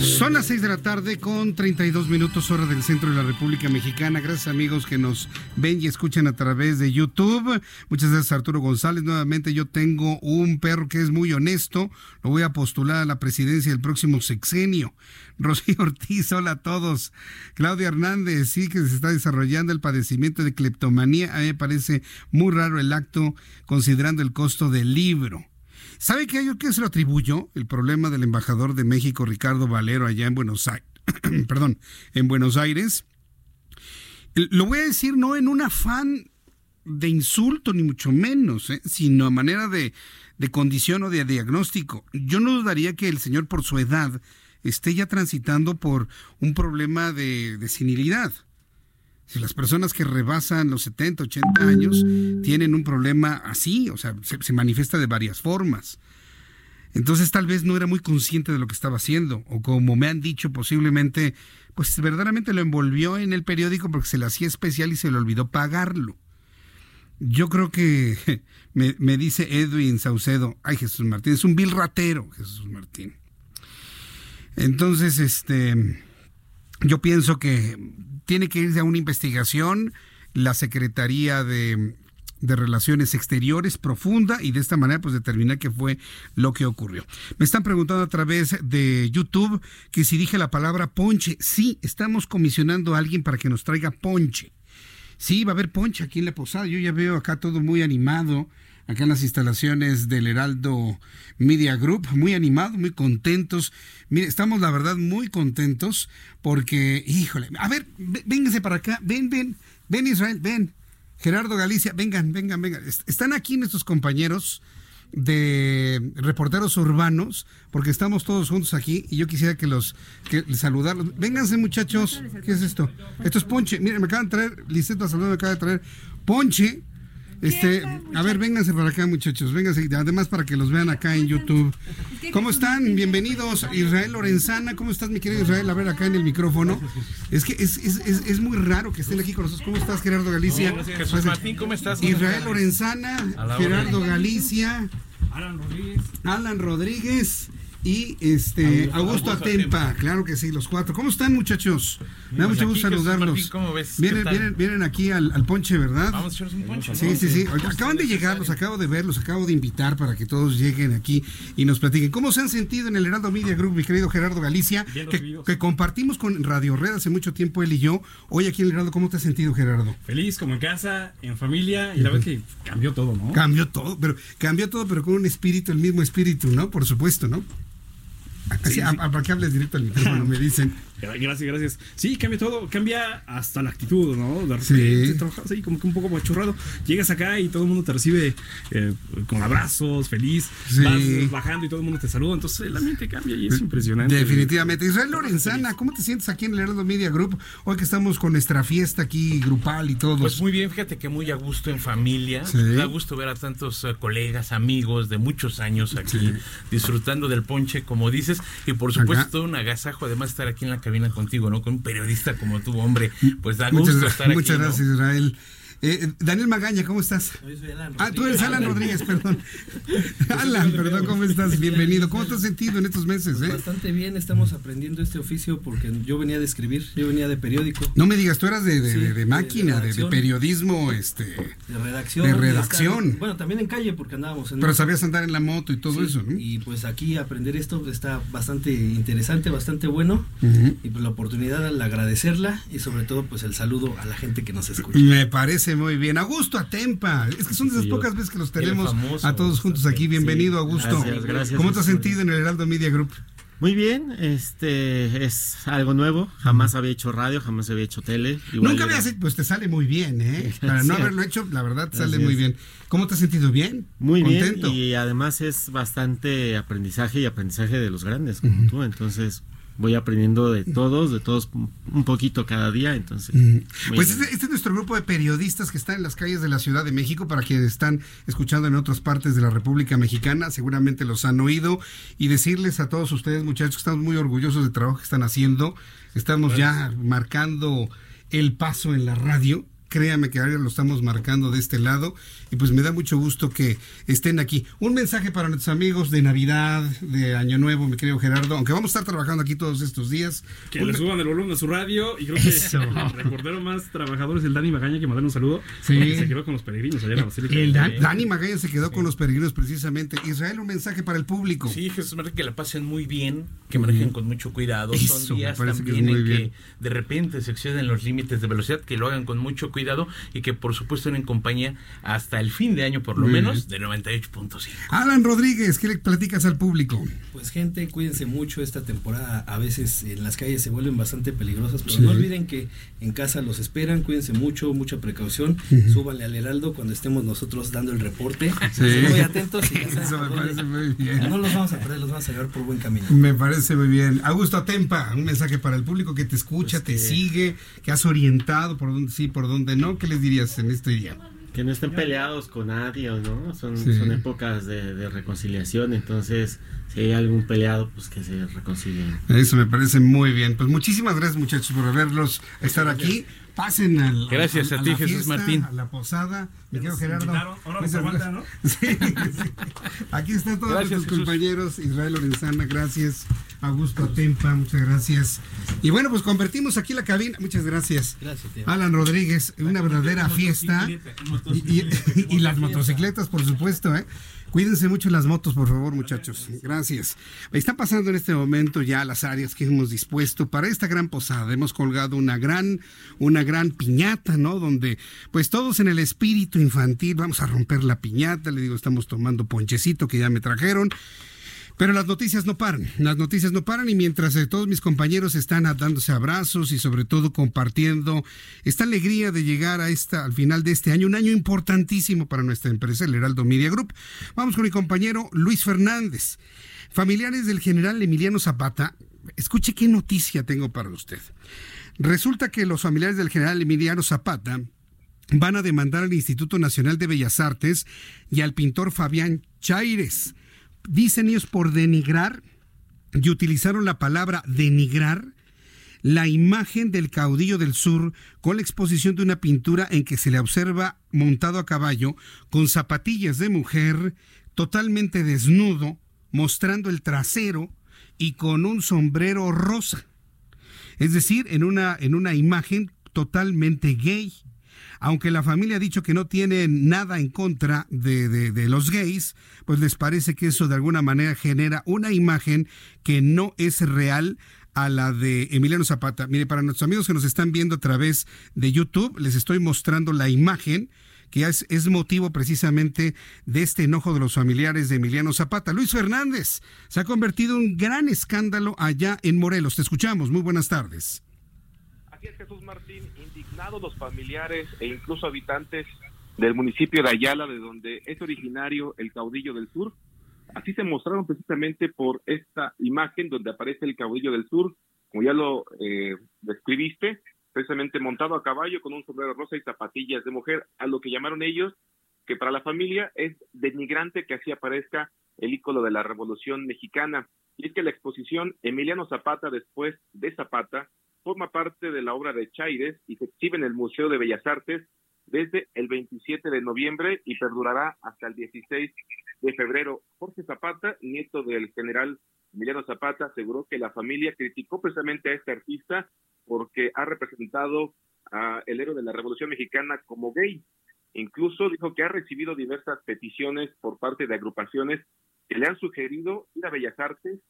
Son las 6 de la tarde con 32 minutos hora del centro de la República Mexicana. Gracias amigos que nos ven y escuchan a través de YouTube. Muchas gracias Arturo González. Nuevamente yo tengo un perro que es muy honesto. Lo voy a postular a la presidencia del próximo sexenio. Rocío Ortiz, hola a todos. Claudia Hernández, sí que se está desarrollando el padecimiento de cleptomanía. A mí me parece muy raro el acto considerando el costo del libro. ¿Sabe qué? Yo que se lo atribuyo el problema del embajador de México, Ricardo Valero, allá en Buenos Aires. Perdón, en Buenos Aires. Lo voy a decir no en un afán de insulto, ni mucho menos, ¿eh? sino a manera de, de condición o de diagnóstico. Yo no dudaría que el señor, por su edad, esté ya transitando por un problema de, de senilidad. Las personas que rebasan los 70, 80 años tienen un problema así, o sea, se, se, manifiesta de varias formas. Entonces tal vez no era muy consciente de lo que estaba haciendo, o como me han dicho posiblemente, pues verdaderamente lo envolvió en el periódico porque se le hacía especial y se le olvidó pagarlo. Yo creo que me, me dice Edwin Saucedo, ay Jesús Martín, es un vil ratero, Jesús Martín. Entonces, este, yo pienso que tiene que irse a una investigación la Secretaría de, de, Relaciones Exteriores profunda y de esta manera pues determinar qué fue lo que ocurrió. Me están preguntando a través de YouTube que si dije la palabra ponche. Sí, estamos comisionando a alguien para que nos traiga ponche. Sí, va a haber ponche aquí en la posada. Yo ya veo acá todo muy animado acá en las instalaciones del Heraldo Media Group, muy animados, muy contentos. Mire, estamos la verdad muy contentos porque, híjole, a ver, vénganse para acá, ven, ven, ven Israel, ven. Gerardo Galicia, vengan, vengan, vengan. Están aquí nuestros compañeros de reporteros urbanos, porque estamos todos juntos aquí y yo quisiera que los que saludarlos. Vénganse muchachos, ¿qué es esto? Esto es ponche. Miren, me acaban de traer, Liseta Salud me acaba de traer ponche este, a ver, vénganse para acá, muchachos, vénganse, además para que los vean acá en YouTube. ¿Cómo están? Bienvenidos. Israel Lorenzana, ¿cómo estás, mi querido Israel? A ver, acá en el micrófono. Es que es, es, es, es muy raro que estén aquí con nosotros. ¿Cómo estás, Gerardo Galicia? Jesús Martín, ¿cómo estás? Israel Lorenzana, Gerardo Galicia, Alan Rodríguez. Alan Rodríguez y este Augusto, Augusto Atempa, Atempa, claro que sí, los cuatro. ¿Cómo están, muchachos? Me da mucho gusto saludarlos. Martín, ¿cómo ves? Vienen, vienen, vienen aquí al, al, ponche, ¿verdad? Vamos a echarnos un ponche. Sí, sí, sí. Acaban de llegar, los acabo de ver, los acabo de invitar para que todos lleguen aquí y nos platiquen. ¿Cómo se han sentido en el Heraldo Media Group, mi querido Gerardo Galicia? Que, que, compartimos con Radio Red hace mucho tiempo él y yo. Hoy aquí en el Heraldo, ¿cómo te has sentido, Gerardo? Feliz, como en casa, en familia, y la verdad que cambió todo, ¿no? Cambió todo, pero cambió todo, pero con un espíritu, el mismo espíritu, ¿no? Por supuesto, ¿no? Sí, sí. ¿Para que hables directo al micrófono? Me dicen. Gracias, gracias. Sí, cambia todo, cambia hasta la actitud, ¿no? De repente sí. trabajas ahí como que un poco machurrado. Llegas acá y todo el mundo te recibe eh, con abrazos, feliz. Sí. Vas bajando y todo el mundo te saluda. Entonces el ambiente cambia y es impresionante. Definitivamente. Israel Lorenzana, ¿cómo te sientes aquí en el Heraldo Media Group? Hoy que estamos con nuestra fiesta aquí grupal y todo. Pues muy bien, fíjate que muy a gusto en familia. Sí. Da gusto ver a tantos uh, colegas, amigos de muchos años aquí sí. disfrutando del ponche, como dices. Y por supuesto, acá. todo un agasajo, además, estar aquí en la cabina contigo, ¿no? Con un periodista como tú, hombre, pues da gusto muchas, estar aquí. Muchas ¿no? gracias, Israel. Eh, Daniel Magaña, ¿cómo estás? Yo soy Alan ah, tú eres Alan Rodríguez, perdón. Alan, perdón, ¿cómo estás? Bienvenido. ¿Cómo te has sentido en estos meses? Pues eh? Bastante bien, estamos aprendiendo este oficio porque yo venía de escribir, yo venía de periódico. No me digas, tú eras de, de, sí, de máquina, de, de, periodismo, este... De redacción. De redacción. Estar, bueno, también en calle porque andábamos en... Pero sabías andar en la moto y todo sí, eso, ¿no? Y pues aquí aprender esto está bastante interesante, bastante bueno. Uh -huh. Y pues la oportunidad al agradecerla y sobre todo pues el saludo a la gente que nos escucha. Me parece muy bien. Augusto Atempa. Es que son de esas sí, pocas veces que los tenemos famoso, a todos juntos aquí. Bienvenido, Augusto. Gracias, gracias. ¿Cómo te has sentido en el Heraldo Media Group? Muy bien, este es algo nuevo. Jamás había hecho radio, jamás había hecho tele. Nunca había hecho, pues te sale muy bien, ¿eh? Para no haberlo hecho, la verdad sale muy bien. ¿Cómo te has sentido bien? Muy bien. Y además es bastante aprendizaje y aprendizaje de los grandes, como tú. Entonces, voy aprendiendo de todos, de todos un poquito cada día, entonces. Pues este, este, es nuestro grupo de periodistas que está en las calles de la Ciudad de México, para quienes están escuchando en otras partes de la República Mexicana, seguramente los han oído, y decirles a todos ustedes, muchachos, que estamos muy orgullosos del trabajo que están haciendo, estamos ya marcando el paso en la radio, créame que ahora lo estamos marcando de este lado y pues me da mucho gusto que estén aquí. Un mensaje para nuestros amigos de Navidad, de Año Nuevo, mi querido Gerardo, aunque vamos a estar trabajando aquí todos estos días. Que le suban el volumen a su radio y creo que recordaron más trabajadores el Dani Magaña que mandaron un saludo. Sí. Se quedó con los peregrinos allá en la Basílica. El Dani Magaña se quedó con los peregrinos precisamente. Israel, un mensaje para el público. Sí, Jesús María, que la pasen muy bien, que manejen con mucho cuidado. Son días también en que de repente se exceden los límites de velocidad, que lo hagan con mucho cuidado cuidado y que por supuesto en compañía hasta el fin de año por lo menos de 98.5. Alan Rodríguez, ¿qué le platicas al público? Pues gente, cuídense mucho esta temporada, a veces en las calles se vuelven bastante peligrosas, pero no olviden que en casa los esperan, cuídense mucho, mucha precaución, súbanle al Heraldo cuando estemos nosotros dando el reporte, muy atentos y Eso me parece muy bien. No los vamos a perder, los vamos a llevar por buen camino. Me parece muy bien. Augusto Atempa, un mensaje para el público que te escucha, pues te sigue, que has orientado por dónde sí, por dónde no. ¿Qué les dirías en este día? Que no estén peleados con nadie, ¿no? Son, son épocas de, reconciliación, entonces si hay algún peleado, pues que se reconcilien. Eso me parece muy bien. Pues muchísimas gracias muchachos por verlos estar aquí. Pasen al, Gracias a, ti, Jesús Martín. A la posada. Me quedo Gerardo. Ahora ¿no? Sí, Aquí están todos nuestros compañeros. Israel Lorenzana, gracias. Augusto Atempa, muchas gracias. Y bueno, pues convertimos aquí la cabina. Muchas gracias. Gracias, Alan Rodríguez, una verdadera fiesta. Y, y, las motocicletas, por supuesto, ¿eh? Cuídense mucho las motos, por favor, muchachos. Gracias. Está pasando en este momento ya las áreas que hemos dispuesto para esta gran posada. Hemos colgado una gran, una gran piñata, ¿no? Donde, pues todos en el espíritu infantil, vamos a romper la piñata. Le digo, estamos tomando ponchecito que ya me trajeron. Pero las noticias no paran, las noticias no paran y mientras eh, todos mis compañeros están dándose abrazos y sobre todo compartiendo esta alegría de llegar a esta, al final de este año, un año importantísimo para nuestra empresa, el Heraldo Media Group, vamos con mi compañero Luis Fernández. Familiares del general Emiliano Zapata, escuche qué noticia tengo para usted. Resulta que los familiares del general Emiliano Zapata van a demandar al Instituto Nacional de Bellas Artes y al pintor Fabián Chaires dicen ellos por denigrar, y utilizaron la palabra denigrar, la imagen del caudillo del sur con la exposición de una pintura en que se le observa montado a caballo con zapatillas de mujer, totalmente desnudo, mostrando el trasero y con un sombrero rosa. Es decir, en una, en una imagen totalmente gay aunque la familia ha dicho que no tiene nada en contra de, los gays, pues les parece que eso de alguna manera genera una imagen que no es real a la de Emiliano Zapata. Mire, para nuestros amigos que nos están viendo a través de YouTube, les estoy mostrando la imagen que es, es, motivo precisamente de este enojo de los familiares de Emiliano Zapata. Luis Fernández se ha convertido en un gran escándalo allá en Morelos. Te escuchamos. Muy buenas tardes. Así es, Jesús Martín los familiares e incluso habitantes del municipio de Ayala, de donde es originario el caudillo del sur. Así se mostraron precisamente por esta imagen donde aparece el caudillo del sur, como ya lo eh, describiste, precisamente montado a caballo con un sombrero rosa y zapatillas de mujer, a lo que llamaron ellos que para la familia es denigrante que así aparezca el ícono de la Revolución Mexicana. Y es que la exposición Emiliano Zapata después de Zapata forma parte de la obra de Chaires y se exhibe en el Museo de Bellas Artes desde el 27 de noviembre y perdurará hasta el 16 de febrero. Jorge Zapata, nieto del general Emiliano Zapata, aseguró que la familia criticó precisamente a este artista porque ha representado a el héroe de la Revolución Mexicana como gay. Incluso dijo que ha recibido diversas peticiones por parte de agrupaciones que le han sugerido ir a Bellas Artes,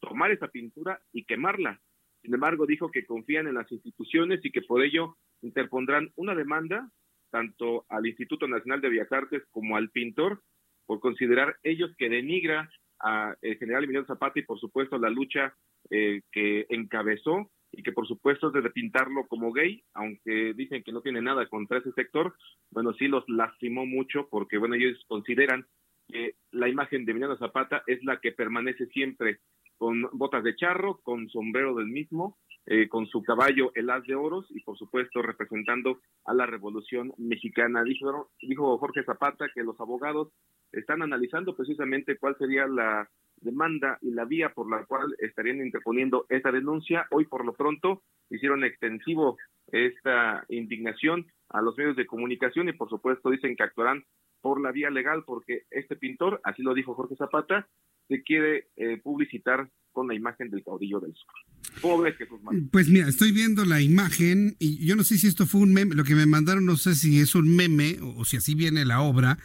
tomar esa pintura y quemarla. Sin embargo, dijo que confían en las instituciones y que por ello interpondrán una demanda tanto al Instituto Nacional de Bellas Artes como al pintor por considerar ellos que denigra a el general Emiliano Zapata y por supuesto la lucha eh, que encabezó y que por supuesto es de pintarlo como gay, aunque dicen que no tiene nada contra ese sector, bueno, sí los lastimó mucho porque, bueno, ellos consideran que la imagen de Emiliano Zapata es la que permanece siempre con botas de charro, con sombrero del mismo, eh, con su caballo el as de oros y por supuesto representando a la revolución mexicana. Dijo, dijo Jorge Zapata que los abogados están analizando precisamente cuál sería la demanda y la vía por la cual estarían interponiendo esta denuncia. Hoy por lo pronto hicieron extensivo esta indignación a los medios de comunicación y por supuesto dicen que actuarán por la vía legal porque este pintor, así lo dijo Jorge Zapata, se quiere eh, publicitar con la imagen del caudillo del sur. Pobre Jesús Pues mira, estoy viendo la imagen y yo no sé si esto fue un meme, lo que me mandaron no sé si es un meme o, o si así viene la obra,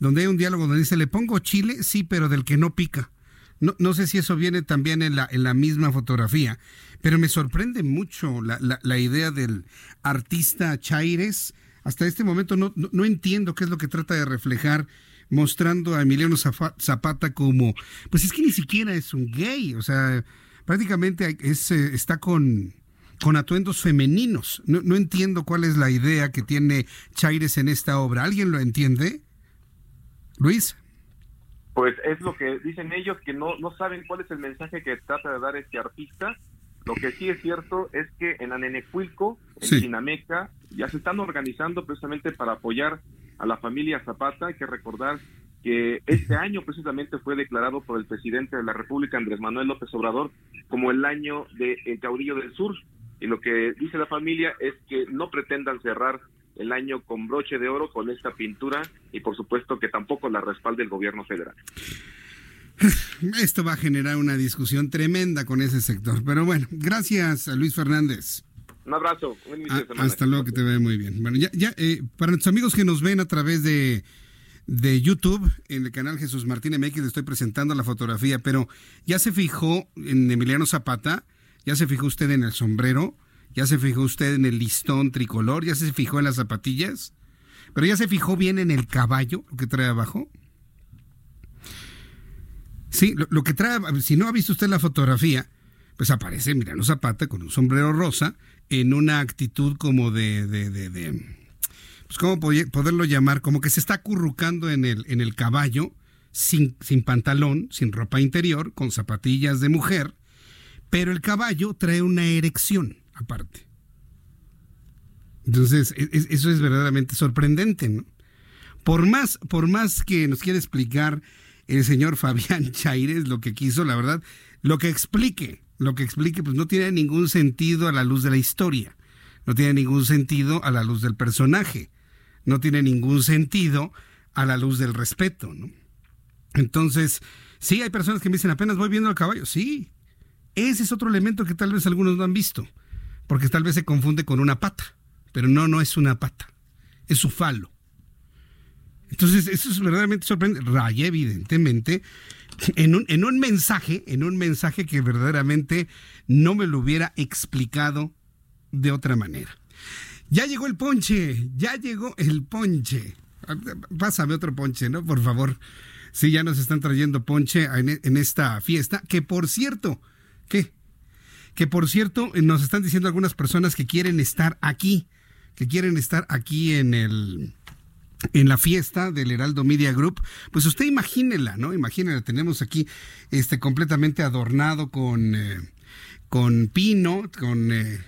donde hay un diálogo donde dice, le pongo chile, sí, pero del que no pica. No, no sé si eso viene también en la, en la misma fotografía, pero me sorprende mucho la, idea del artista Chaires. Hasta este momento no, entiendo qué es lo que trata de reflejar mostrando a Emiliano Zapata como, pues es que ni siquiera es un gay, o sea, prácticamente es, eh, está con, con atuendos femeninos. No, no, entiendo cuál es la idea que tiene Chaires en esta obra. ¿Alguien lo entiende? Luis. Pues es lo que dicen ellos, que no, no saben cuál es el mensaje que trata de dar este artista. Lo que sí es cierto es que en Anenecuilco, en Chinameca, ya se están organizando precisamente para apoyar a la familia Zapata. Hay que recordar que este año precisamente fue declarado por el presidente de la República, Andrés Manuel López Obrador, como el año del de caudillo del sur. Y lo que dice la familia es que no pretendan cerrar el año con broche de oro con esta pintura y por supuesto que tampoco la respalde el gobierno federal. Esto va a generar una discusión tremenda con ese sector. Pero bueno, gracias a Luis Fernández. Un abrazo. Ah, hasta luego, que te ve muy bien. Bueno, ya, ya eh, para nuestros amigos que nos ven a través de, de YouTube, en el canal Jesús Martín MX, le estoy presentando la fotografía, pero ya se fijó en Emiliano Zapata, ya se fijó usted en el sombrero, ¿Ya se fijó usted en el listón tricolor? ¿Ya se fijó en las zapatillas? ¿Pero ya se fijó bien en el caballo, lo que trae abajo? Sí, lo, que trae, si no ha visto usted la fotografía, pues aparece Mirano Zapata con un sombrero rosa en una actitud como de, de, de, de pues cómo poderlo llamar, como que se está acurrucando en el, en el caballo, sin, sin pantalón, sin ropa interior, con zapatillas de mujer, pero el caballo trae una erección aparte. Entonces, e, e, eso es verdaderamente sorprendente, ¿no? Por más, por más que nos quiera explicar el señor Fabián Chaires lo que quiso, la verdad, lo que explique, lo que explique, pues no tiene ningún sentido a la luz de la historia, no tiene ningún sentido a la luz del personaje, no tiene ningún sentido a la luz del respeto. Entonces, sí, hay personas que me dicen, apenas voy viendo al caballo, sí, ese es otro elemento que tal vez algunos no han visto porque tal vez se confunde con una pata, pero no, no es una pata, es su falo. Entonces, eso es verdaderamente sorprendente. Raya, evidentemente, en un, en un mensaje, en un mensaje que verdaderamente no me lo hubiera explicado de otra manera. Ya llegó el ponche, ya llegó el ponche. Pásame otro ponche, ¿no? Por favor. Sí, ya nos están trayendo ponche en, en esta fiesta, que por cierto, ¿qué? Que por cierto nos están diciendo algunas personas que quieren estar aquí, que quieren estar aquí en el en la fiesta del Heraldo Media Group, pues usted imagínela, ¿no? Imagínela, tenemos aquí este completamente adornado con eh, con pino, con eh,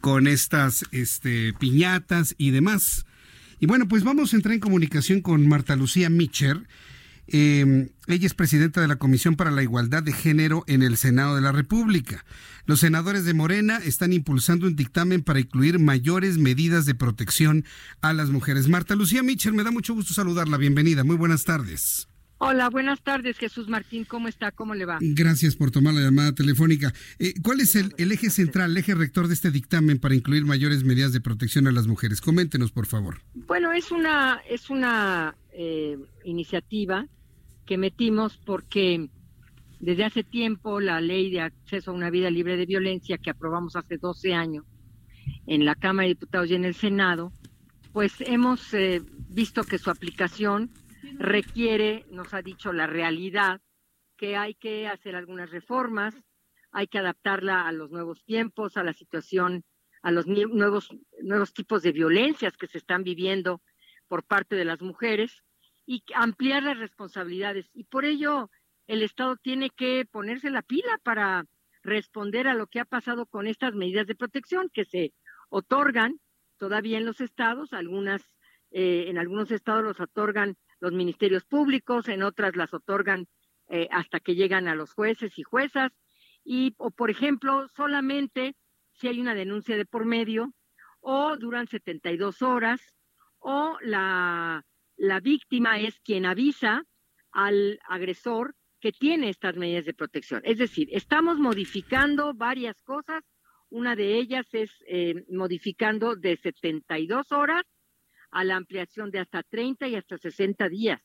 con estas este piñatas y demás. Y bueno, pues vamos a entrar en comunicación con Marta Lucía Micher. Eh, ella es presidenta de la Comisión para la Igualdad de Género en el Senado de la República. Los senadores de Morena están impulsando un dictamen para incluir mayores medidas de protección a las mujeres. Marta Lucía Mitchell, me da mucho gusto saludarla. Bienvenida. Muy buenas tardes. Hola, buenas tardes, Jesús Martín. ¿Cómo está? ¿Cómo le va? Gracias por tomar la llamada telefónica. Eh, ¿Cuál es el, eje central, el eje rector de este dictamen para incluir mayores medidas de protección a las mujeres? Coméntenos, por favor. Bueno, es una, es una eh, iniciativa que metimos porque desde hace tiempo la ley de acceso a una vida libre de violencia que aprobamos hace 12 años en la Cámara de Diputados y en el Senado, pues hemos eh, visto que su aplicación requiere, nos ha dicho la realidad, que hay que hacer algunas reformas, hay que adaptarla a los nuevos tiempos, a la situación, a los nuevos, nuevos tipos de violencias que se están viviendo por parte de las mujeres y ampliar las responsabilidades. Y por ello el Estado tiene que ponerse la pila para responder a lo que ha pasado con estas medidas de protección que se otorgan todavía en los estados, algunas eh, en algunos estados los otorgan los ministerios públicos, en otras las otorgan eh, hasta que llegan a los jueces y juezas, y o por ejemplo solamente si hay una denuncia de por medio o duran 72 horas o la, la víctima es quien avisa al agresor que tiene estas medidas de protección. Es decir, estamos modificando varias cosas. Una de ellas es eh, modificando de 72 horas a la ampliación de hasta 30 y hasta 60 días.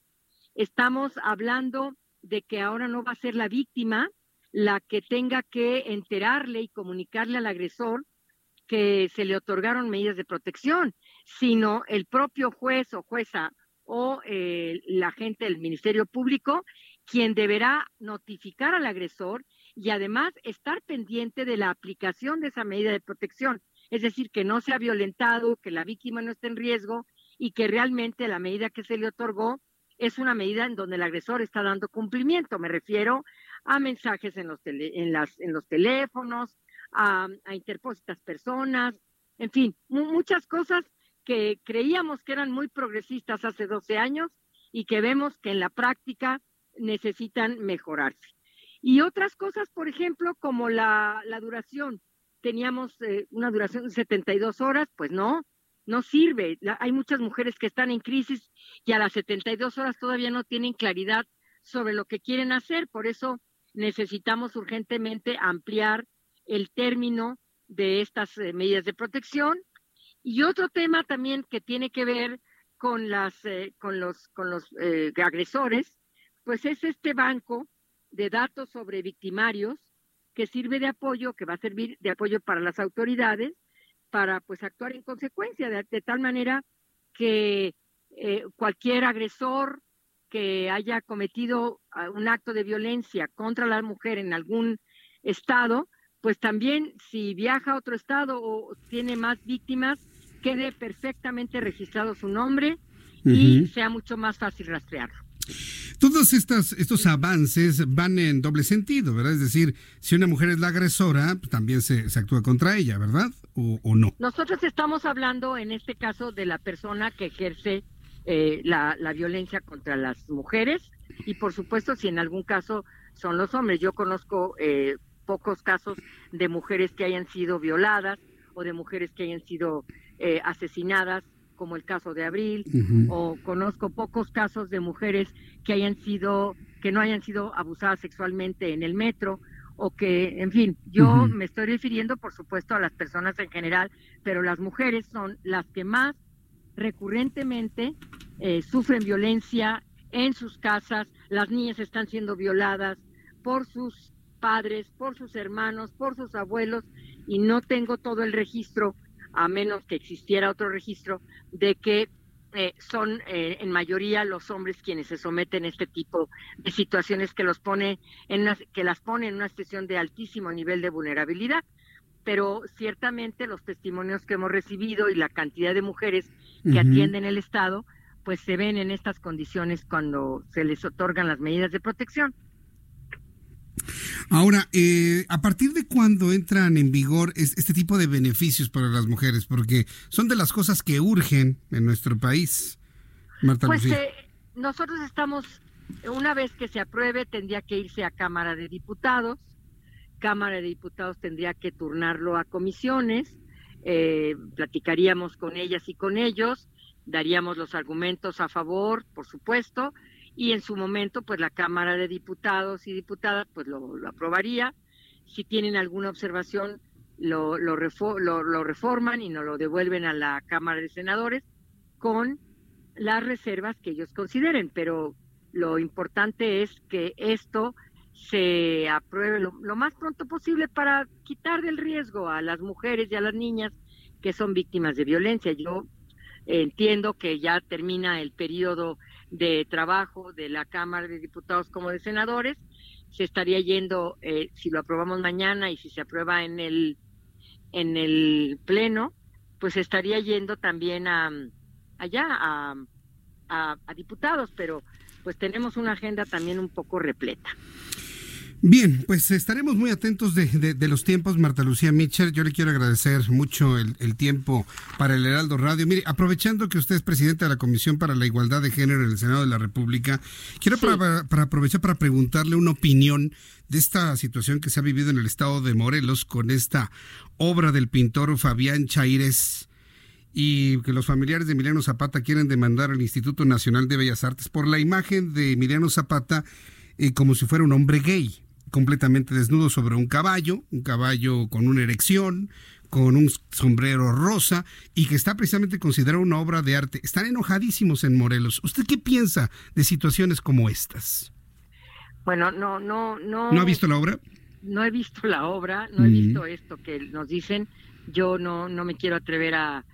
Estamos hablando de que ahora no va a ser la víctima la que tenga que enterarle y comunicarle al agresor que se le otorgaron medidas de protección, sino el propio juez o jueza o eh, la gente del Ministerio Público quien deberá notificar al agresor y además estar pendiente de la aplicación de esa medida de protección, es decir, que no sea violentado, que la víctima no esté en riesgo y que realmente la medida que se le otorgó es una medida en donde el agresor está dando cumplimiento. Me refiero a mensajes en los, en las, en los teléfonos, a, a interpósitas personas, en fin, muchas cosas que creíamos que eran muy progresistas hace 12 años y que vemos que en la práctica necesitan mejorarse. Y otras cosas, por ejemplo, como la, la duración. Teníamos eh, una duración de 72 horas, pues no, no sirve. hay muchas mujeres que están en crisis y a las 72 horas todavía no tienen claridad sobre lo que quieren hacer. Por eso necesitamos urgentemente ampliar el término de estas eh, medidas de protección. Y otro tema también que tiene que ver con las eh, con los con los agresores pues es este banco de datos sobre victimarios que sirve de apoyo, que va a servir de apoyo para las autoridades, para pues actuar en consecuencia, de, tal manera que eh, cualquier agresor que haya cometido ah, un acto de violencia contra la mujer en algún estado, pues también si viaja a otro estado o tiene más víctimas, quede perfectamente registrado su nombre y sea mucho más fácil rastrearlo. Todos estas, estos avances van en doble sentido, ¿verdad? Es decir, si una mujer es la agresora, pues, también se, actúa contra ella, ¿verdad? O, no? Nosotros estamos hablando en este caso de la persona que ejerce eh, la, violencia contra las mujeres y por supuesto si en algún caso son los hombres. Yo conozco eh, pocos casos de mujeres que hayan sido violadas o de mujeres que hayan sido eh, asesinadas como el caso de Abril, o conozco pocos casos de mujeres que hayan sido, que no hayan sido abusadas sexualmente en el metro, o que, en fin, yo me estoy refiriendo, por supuesto, a las personas en general, pero las mujeres son las que más recurrentemente eh, sufren violencia en sus casas, las niñas están siendo violadas por sus padres, por sus hermanos, por sus abuelos, y no tengo todo el registro a menos que existiera otro registro, de que eh, son eh, en mayoría los hombres quienes se someten a este tipo de situaciones que los pone en que las pone en una situación de altísimo nivel de vulnerabilidad. Pero ciertamente los testimonios que hemos recibido y la cantidad de mujeres que atienden el estado pues se ven en estas condiciones cuando se les otorgan las medidas de protección Ahora, eh, ¿a partir de cuándo entran en vigor este tipo de beneficios para las mujeres? Porque son de las cosas que urgen en nuestro país. Marta pues eh, nosotros estamos, una vez que se apruebe, tendría que irse a Cámara de Diputados. Cámara de Diputados tendría que turnarlo a comisiones. Eh, platicaríamos con ellas y con ellos, daríamos los argumentos a favor, por supuesto, y en su momento pues la Cámara de Diputados y Diputadas pues lo, aprobaría. Si tienen alguna observación lo, lo, lo, reforman y nos lo devuelven a la Cámara de Senadores con las reservas que ellos consideren, pero lo importante es que esto se apruebe lo, lo, más pronto posible para quitar del riesgo a las mujeres y a las niñas que son víctimas de violencia. Yo entiendo que ya termina el periodo de trabajo de la Cámara de Diputados como de senadores. se estaría yendo, eh, si lo aprobamos mañana y si se aprueba en el, en el Pleno, pues estaría yendo también a, allá a, a diputados, pero pues tenemos una agenda también un poco repleta. Bien, pues estaremos muy atentos de, los tiempos, Marta Lucía Mitchell. Yo le quiero agradecer mucho el, tiempo para el Heraldo Radio. Mire, aprovechando que usted es presidente de la Comisión para la Igualdad de Género en el Senado de la República, quiero para, aprovechar para preguntarle una opinión de esta situación que se ha vivido en el estado de Morelos con esta obra del pintor Fabián Chaires y que los familiares de Emiliano Zapata quieren demandar al Instituto Nacional de Bellas Artes por la imagen de Emiliano Zapata eh, como si fuera un hombre gay completamente desnudo sobre un caballo, un caballo con una erección, con un sombrero rosa y que está precisamente considerado una obra de arte. Están enojadísimos en Morelos. ¿Usted qué piensa de situaciones como estas? Bueno, no, no, no. ¿No ha visto la obra? No he visto la obra, no he visto esto que nos dicen. Yo no, no me quiero atrever a,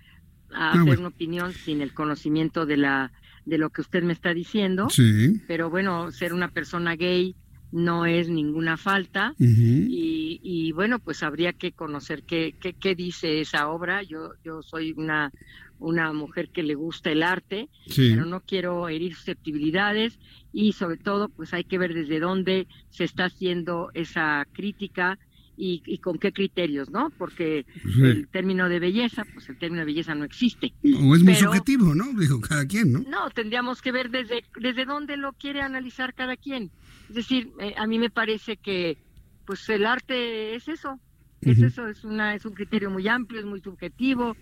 ah, hacer una opinión sin el conocimiento de la de lo que usted me está diciendo. Sí. Pero bueno, ser una persona gay no es ninguna falta y, bueno pues habría que conocer qué, qué, dice esa obra yo yo soy una una mujer que le gusta el arte pero no quiero herir susceptibilidades y sobre todo pues hay que ver desde dónde se está haciendo esa crítica y, con qué criterios, ¿no? Porque el término de belleza, pues el término de belleza no existe. O es muy subjetivo, ¿no? Dijo cada quien, ¿no? No, tendríamos que ver desde, desde dónde lo quiere analizar cada quien. Es decir, eh, a mí me parece que pues el arte es eso, es eso, es una es un criterio muy amplio, es muy subjetivo.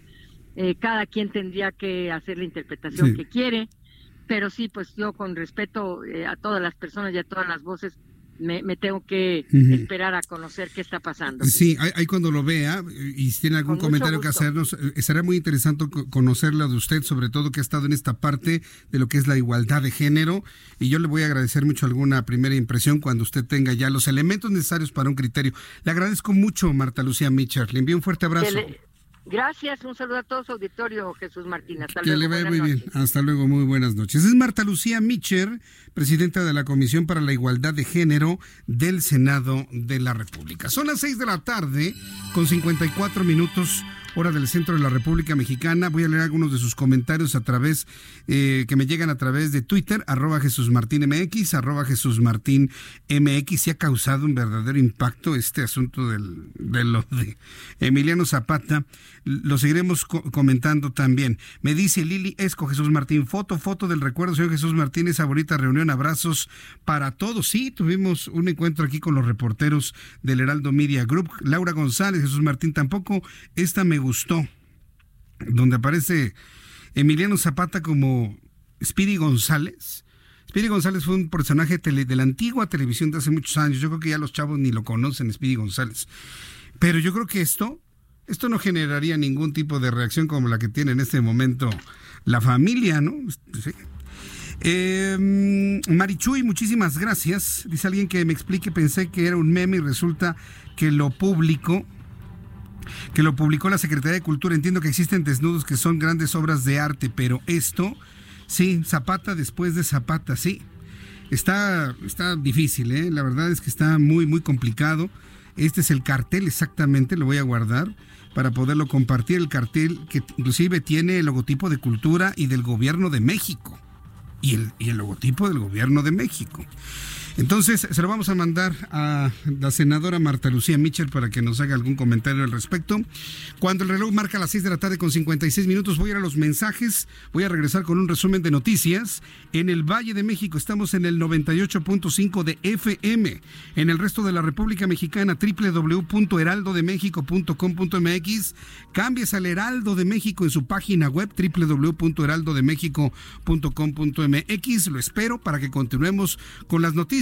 Eh, cada quien tendría que hacer la interpretación que quiere, pero sí, pues yo con respeto eh, a todas las personas y a todas las voces me, tengo que esperar a conocer qué está pasando. Sí, ahí, cuando lo vea y si tiene algún comentario que hacernos, eh, será muy interesante conocerla de usted, sobre todo que ha estado en esta parte de lo que es la igualdad de género. Y yo le voy a agradecer mucho alguna primera impresión cuando usted tenga ya los elementos necesarios para un criterio. Le agradezco mucho, Marta Lucía Mitchell. Le envío un fuerte abrazo. Gracias, un saludo a todos auditorio, Jesús Martín. Hasta que luego. le vaya muy bien. Hasta luego, muy buenas noches. Es Marta Lucía Mitcher, presidenta de la Comisión para la Igualdad de Género del Senado de la República. Son las seis de la tarde, con 54 minutos hora del centro de la República Mexicana. Voy a leer algunos de sus comentarios a través, eh, que me llegan a través de Twitter, arroba Jesús Martín MX, arroba Jesús Martín MX. Ha causado un verdadero impacto este asunto del, de lo de Emiliano Zapata. Lo seguiremos comentando también. Me dice Lili Esco, Jesús Martín, foto, foto del recuerdo, señor Jesús Martín, esa bonita reunión, abrazos para todos. Sí, tuvimos un encuentro aquí con los reporteros del Heraldo Media Group. Laura González, Jesús Martín, tampoco esta me gustó, donde aparece Emiliano Zapata como Speedy González. Speedy González fue un personaje de la antigua televisión de hace muchos años. Yo creo que ya los chavos ni lo conocen, Speedy González. Pero yo creo que esto, esto no generaría ningún tipo de reacción como la que tiene en este momento la familia, ¿no? Eh, Marichuy, muchísimas gracias. Dice alguien que me explique, pensé que era un meme y resulta que lo público que lo publicó la Secretaría de Cultura. Entiendo que existen desnudos que son grandes obras de arte, pero esto, sí, Zapata después de Zapata, sí. Está, está difícil, ¿eh? la verdad es que está muy, muy complicado. Este es el cartel exactamente, lo voy a guardar para poderlo compartir. El cartel que inclusive tiene el logotipo de cultura y del gobierno de México. Y el, y el logotipo del gobierno de México. Entonces, se lo vamos a mandar a la senadora Marta Lucía Mitchell para que nos haga algún comentario al respecto. Cuando el reloj marca las 6 de la tarde con 56 minutos, voy a ir a los mensajes. Voy a regresar con un resumen de noticias. En el Valle de México estamos en el 98.5 de FM. En el resto de la República Mexicana, www.heraldodemexico.com.mx. Cambies al Heraldo de México en su página web, www.heraldodemexico.com.mx. Lo espero para que continuemos con las noticias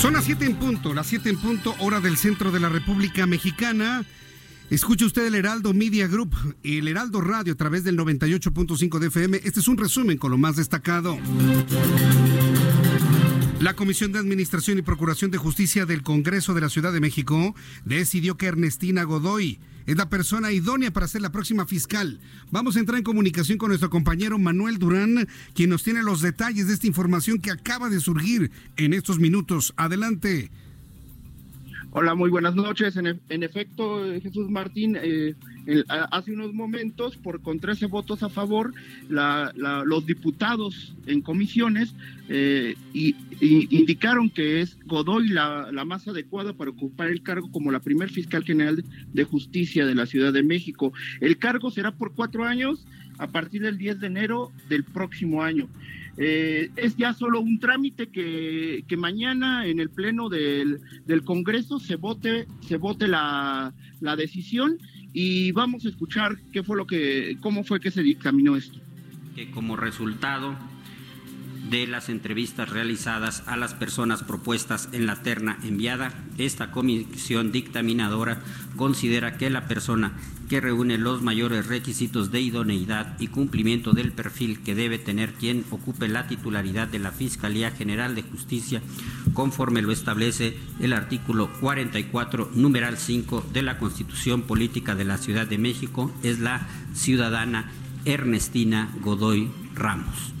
Son las 7 en punto, las 7 en punto, hora del centro de la República Mexicana. Escuche usted el Heraldo Media Group el Heraldo Radio a través del 98.5 de FM. Este es un resumen con lo más destacado. La Comisión de Administración y Procuración de Justicia del Congreso de la Ciudad de México decidió que Ernestina Godoy es la persona idónea para ser la próxima fiscal. Vamos a entrar en comunicación con nuestro compañero Manuel Durán, quien nos tiene los detalles de esta información que acaba de surgir en estos minutos. Adelante. Hola, muy buenas noches. En, e, efecto, Jesús Martín, eh, hace unos momentos, por con 13 votos a favor, los diputados en comisiones eh, y, indicaron que es Godoy la, más adecuada para ocupar el cargo como la primer fiscal general de justicia de la Ciudad de México. El cargo será por cuatro años a partir del 10 de enero del próximo año. Eh, es ya solo un trámite que, mañana en el pleno del, Congreso se vote, se vote la, la, decisión y vamos a escuchar qué fue lo que, cómo fue que se dictaminó esto. Que como resultado de las entrevistas realizadas a las personas propuestas en la terna enviada, esta comisión dictaminadora considera que la persona que reúne los mayores requisitos de idoneidad y cumplimiento del perfil que debe tener quien ocupe la titularidad de la Fiscalía General de Justicia, conforme lo establece el artículo 44, numeral 5 de la Constitución Política de la Ciudad de México, es la ciudadana Ernestina Godoy Ramos.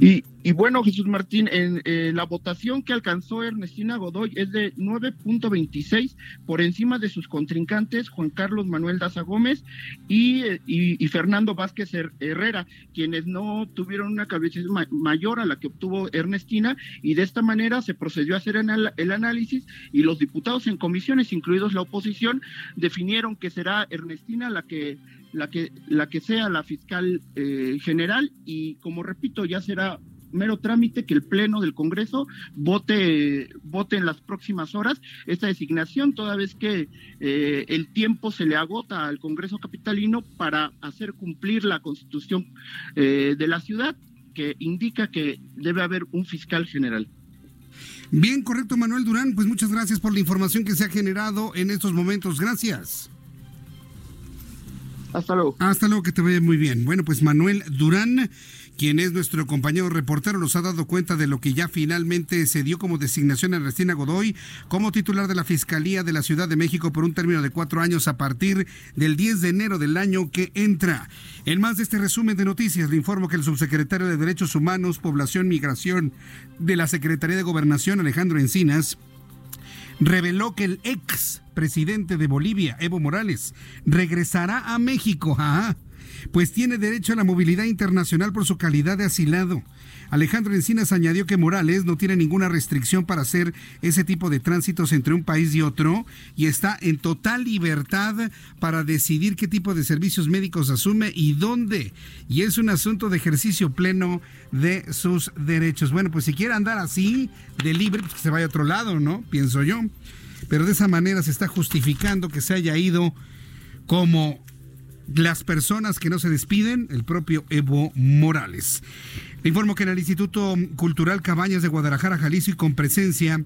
Y, y bueno, Jesús Martín, en eh, la votación que alcanzó Ernestina Godoy es de 9.26 por encima de sus contrincantes Juan Carlos Manuel Daza Gómez y, y, Fernando Vázquez Herrera, quienes no tuvieron una cabeza mayor a la que obtuvo Ernestina y de esta manera se procedió a hacer el análisis y los diputados en comisiones, incluidos la oposición, definieron que será Ernestina la que la que, la que sea la fiscal eh, general y como repito, ya será mero trámite que el Pleno del Congreso vote, vote en las próximas horas esta designación, toda vez que eh, el tiempo se le agota al Congreso Capitalino para hacer cumplir la constitución eh, de la ciudad, que indica que debe haber un fiscal general. Bien, correcto, Manuel Durán. Pues muchas gracias por la información que se ha generado en estos momentos. Gracias. Hasta luego. Hasta luego, que te vaya muy bien. Bueno, pues Manuel Durán, quien es nuestro compañero reportero, nos ha dado cuenta de lo que ya finalmente se dio como designación a Ernestina Godoy como titular de la Fiscalía de la Ciudad de México por un término de cuatro años a partir del 10 de enero del año que entra. En más de este resumen de noticias, le informo que el subsecretario de Derechos Humanos, Población, Migración de la Secretaría de Gobernación, Alejandro Encinas, reveló que el ex presidente de Bolivia, Evo Morales, regresará a México, pues tiene derecho a la movilidad internacional por su calidad de asilado. Alejandro Encinas añadió que Morales no tiene ninguna restricción para hacer ese tipo de tránsitos entre un país y otro y está en total libertad para decidir qué tipo de servicios médicos asume y dónde. Y es un asunto de ejercicio pleno de sus derechos. Bueno, pues si quiere andar así, de libre, pues que se vaya a otro lado, ¿no? Pienso yo. Pero de esa manera se está justificando que se haya ido como las personas que no se despiden, el propio Evo Morales. informo que en el Instituto Cultural Cabañas de Guadalajara, Jalisco, y con presencia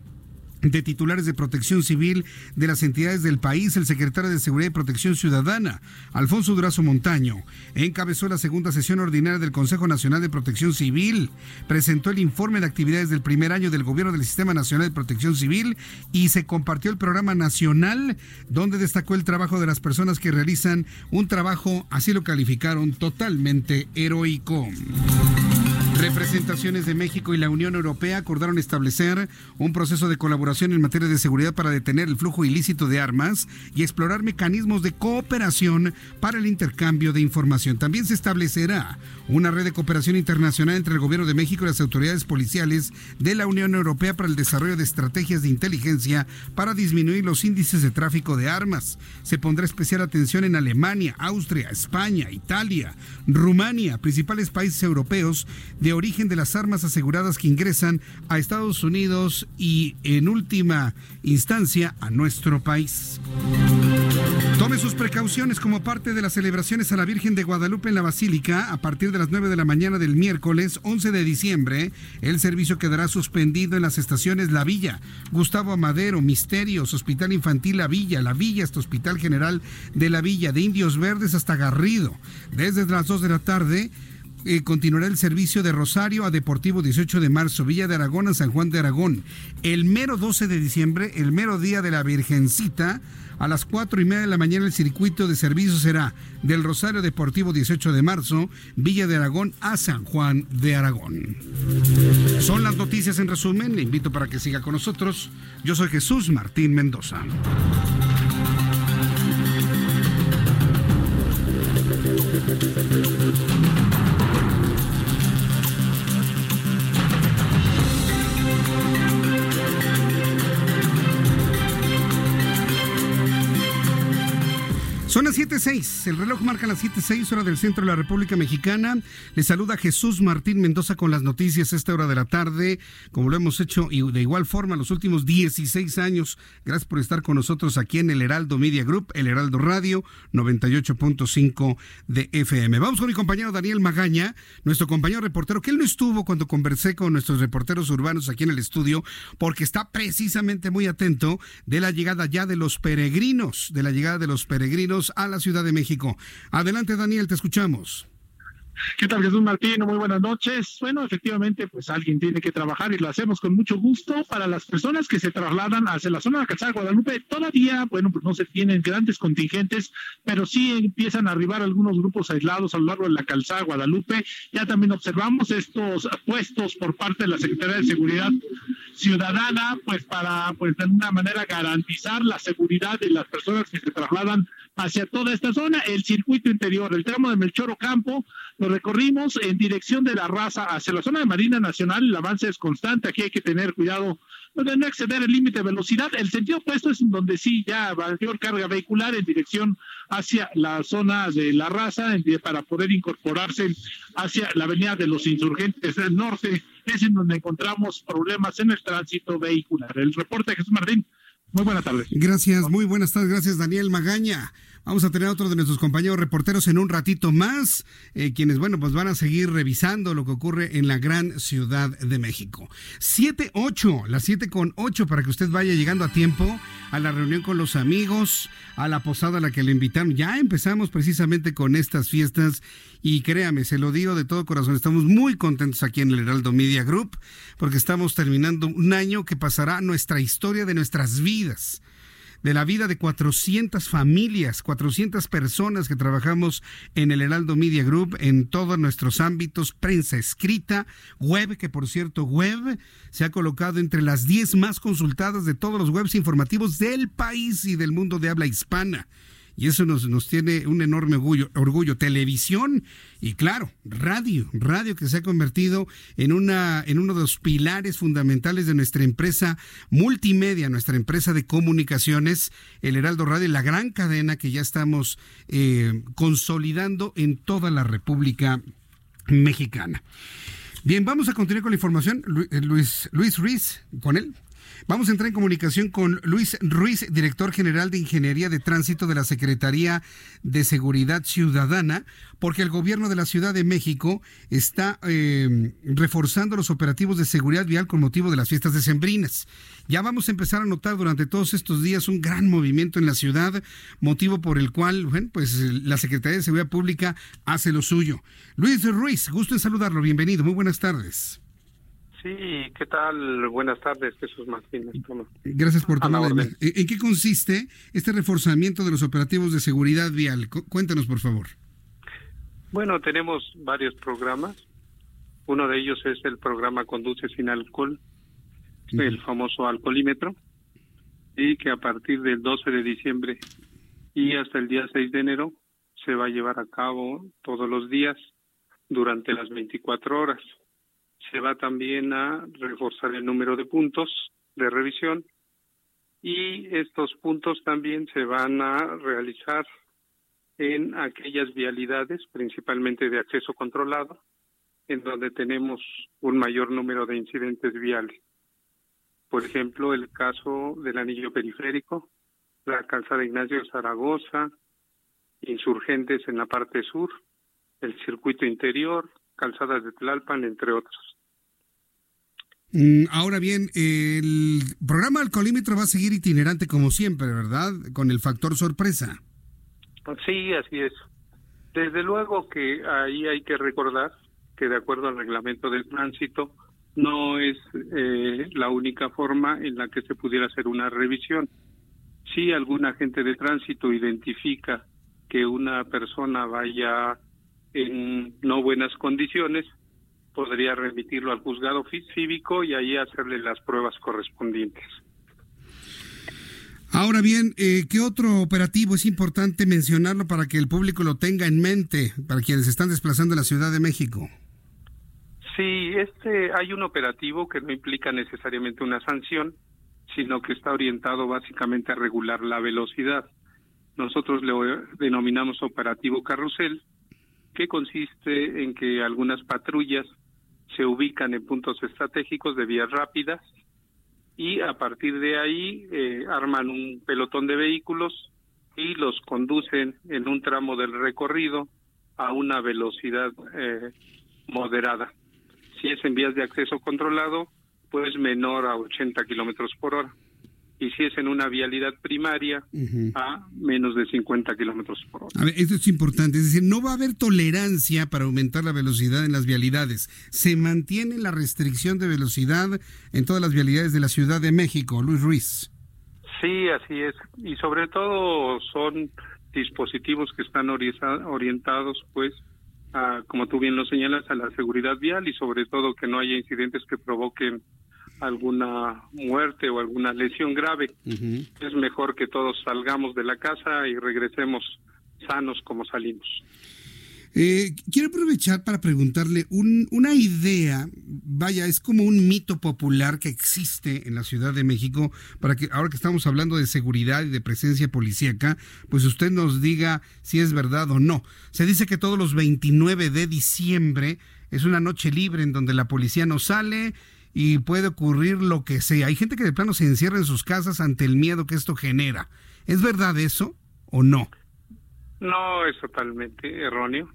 de titulares de protección civil de las entidades del país, el secretario de Seguridad y Protección Ciudadana, Alfonso Durazo Montaño, encabezó la segunda sesión ordinaria del Consejo Nacional de Protección Civil, presentó el informe de actividades del primer año del gobierno del Sistema Nacional de Protección Civil y se compartió el programa nacional donde destacó el trabajo de las personas que realizan un trabajo, así lo calificaron, totalmente heroico. Representaciones de México y la Unión Europea acordaron establecer un proceso de colaboración en materia de seguridad para detener el flujo ilícito de armas y explorar mecanismos de cooperación para el intercambio de información. También se establecerá una red de cooperación internacional entre el Gobierno de México y las autoridades policiales de la Unión Europea para el desarrollo de estrategias de inteligencia para disminuir los índices de tráfico de armas. Se pondrá especial atención en Alemania, Austria, España, Italia, Rumania, principales países europeos de origen de las armas aseguradas que ingresan a Estados Unidos y en última instancia a nuestro país. Tome sus precauciones como parte de las celebraciones a la Virgen de Guadalupe en la Basílica a partir de las 9 de la mañana del miércoles 11 de diciembre. El servicio quedará suspendido en las estaciones La Villa, Gustavo Amadero, Misterios, Hospital Infantil La Villa, La Villa hasta Hospital General de La Villa, de Indios Verdes hasta Garrido. Desde las 2 de la tarde eh, continuará el servicio de Rosario a Deportivo 18 de marzo, Villa de Aragón a San Juan de Aragón. El mero 12 de diciembre, el mero día de la Virgencita, a las 4 y media de la mañana el circuito de servicio será del Rosario Deportivo 18 de marzo, Villa de Aragón a San Juan de Aragón. Son las noticias en resumen, le invito para que siga con nosotros. Yo soy Jesús Martín Mendoza. Son las 7.06, el reloj marca las 7.06 hora del centro de la República Mexicana. Le saluda Jesús Martín Mendoza con las noticias a esta hora de la tarde, como lo hemos hecho y de igual forma los últimos 16 años. Gracias por estar con nosotros aquí en el Heraldo Media Group, el Heraldo Radio 98.5 de FM. Vamos con mi compañero Daniel Magaña, nuestro compañero reportero, que él no estuvo cuando conversé con nuestros reporteros urbanos aquí en el estudio, porque está precisamente muy atento de la llegada ya de los peregrinos, de la llegada de los peregrinos a la Ciudad de México. Adelante, Daniel, te escuchamos. ¿Qué tal, Jesús Martín? Muy buenas noches. Bueno, efectivamente, pues alguien tiene que trabajar y lo hacemos con mucho gusto. Para las personas que se trasladan hacia la zona de Calzada Guadalupe, todavía, bueno, pues no se tienen grandes contingentes, pero sí empiezan a arribar algunos grupos aislados a lo largo de la Calzada Guadalupe. Ya también observamos estos puestos por parte de la Secretaría de Seguridad Ciudadana, pues para, pues de alguna manera garantizar la seguridad de las personas que se trasladan hacia toda esta zona, el circuito interior, el tramo de Melchoro Campo, lo recorrimos en dirección de la raza hacia la zona de Marina Nacional, el avance es constante, aquí hay que tener cuidado de no exceder el límite de velocidad. El sentido opuesto es donde sí ya mayor carga vehicular en dirección hacia la zona de la raza para poder incorporarse hacia la avenida de los insurgentes del norte, es en donde encontramos problemas en el tránsito vehicular. El reporte Jesús Martín. Muy buenas tardes. Gracias, muy buenas tardes. Gracias, Daniel Magaña. Vamos a tener a otro de nuestros compañeros reporteros en un ratito más, eh, quienes, bueno, pues van a seguir revisando lo que ocurre en la gran ciudad de México. 7-8, las 7 con 8 para que usted vaya llegando a tiempo a la reunión con los amigos, a la posada a la que le invitamos. Ya empezamos precisamente con estas fiestas y créame, se lo digo de todo corazón, estamos muy contentos aquí en el Heraldo Media Group porque estamos terminando un año que pasará nuestra historia de nuestras vidas de la vida de 400 familias, 400 personas que trabajamos en el Heraldo Media Group en todos nuestros ámbitos, prensa escrita, web, que por cierto, web se ha colocado entre las 10 más consultadas de todos los webs informativos del país y del mundo de habla hispana y eso nos, nos tiene un enorme orgullo, orgullo. Televisión y claro, radio, radio que se ha convertido en, una, en uno de los pilares fundamentales de nuestra empresa multimedia, nuestra empresa de comunicaciones, el Heraldo Radio, la gran cadena que ya estamos eh, consolidando en toda la República Mexicana. Bien, vamos a continuar con la información. Luis, Luis Ruiz, con él. Vamos a entrar en comunicación con Luis Ruiz, director general de Ingeniería de Tránsito de la Secretaría de Seguridad Ciudadana, porque el gobierno de la Ciudad de México está eh, reforzando los operativos de seguridad vial con motivo de las fiestas decembrinas. Ya vamos a empezar a notar durante todos estos días un gran movimiento en la ciudad, motivo por el cual, pues la Secretaría de Seguridad Pública hace lo suyo. Luis Ruiz, gusto en saludarlo, bienvenido, muy buenas tardes. Sí, ¿qué tal? Buenas tardes, Jesús Martín. Gracias por tomar. ¿En qué consiste este reforzamiento de los operativos de seguridad vial? Cuéntanos, por favor. Bueno, tenemos varios programas. Uno de ellos es el programa Conduce sin alcohol, el famoso alcoholímetro, y que a partir del 12 de diciembre y hasta el día 6 de enero se va a llevar a cabo todos los días durante las 24 horas. Se va también a reforzar el número de puntos de revisión y estos puntos también se van a realizar en aquellas vialidades, principalmente de acceso controlado, en donde tenemos un mayor número de incidentes viales. Por ejemplo, el caso del anillo periférico, la calzada Ignacio Zaragoza, insurgentes en la parte sur, el circuito interior, calzadas de Tlalpan, entre otros. Mm, ahora bien, el programa Alcoholímetro va a seguir itinerante como siempre, ¿verdad? Con el factor sorpresa. Sí, así es. Desde luego que ahí hay que recordar que de acuerdo al reglamento del tránsito no es eh, la única forma en la que se pudiera hacer una revisión. Si algún agente de tránsito identifica que una persona vaya en no buenas condiciones, podría remitirlo al juzgado cívico y ahí hacerle las pruebas correspondientes. Ahora bien, eh, ¿qué otro operativo es importante mencionarlo para que el público lo tenga en mente, para quienes están desplazando a la Ciudad de México? Sí, este hay un operativo que no implica necesariamente una sanción, sino que está orientado básicamente a regular la velocidad. Nosotros le denominamos operativo carrusel, que consiste en que algunas patrullas se ubican en puntos estratégicos de vías rápidas y a partir de ahí eh, arman un pelotón de vehículos y los conducen en un tramo del recorrido a una velocidad eh, moderada. Si es en vías de acceso controlado, pues menor a 80 kilómetros por hora y si es en una vialidad primaria a menos de 50 kilómetros por hora. A ver, esto es importante, es decir, no va a haber tolerancia para aumentar la velocidad en las vialidades. Se mantiene la restricción de velocidad en todas las vialidades de la Ciudad de México, Luis Ruiz. Sí, así es, y sobre todo son dispositivos que están orientados, pues, a, como tú bien lo señalas, a la seguridad vial y sobre todo que no haya incidentes que provoquen alguna muerte o alguna lesión grave. Es mejor que todos salgamos de la casa y regresemos sanos como salimos. Eh, quiero aprovechar para preguntarle una idea, vaya, es como un mito popular que existe en la Ciudad de México, para que ahora que estamos hablando de seguridad y de presencia policíaca, pues usted nos diga si es verdad o no. Se dice que todos los 29 de diciembre es una noche libre en donde la policía no sale y puede ocurrir lo que sea. Hay gente que de plano se encierra en sus casas ante el miedo que esto genera. ¿Es verdad eso o no? No, es totalmente erróneo.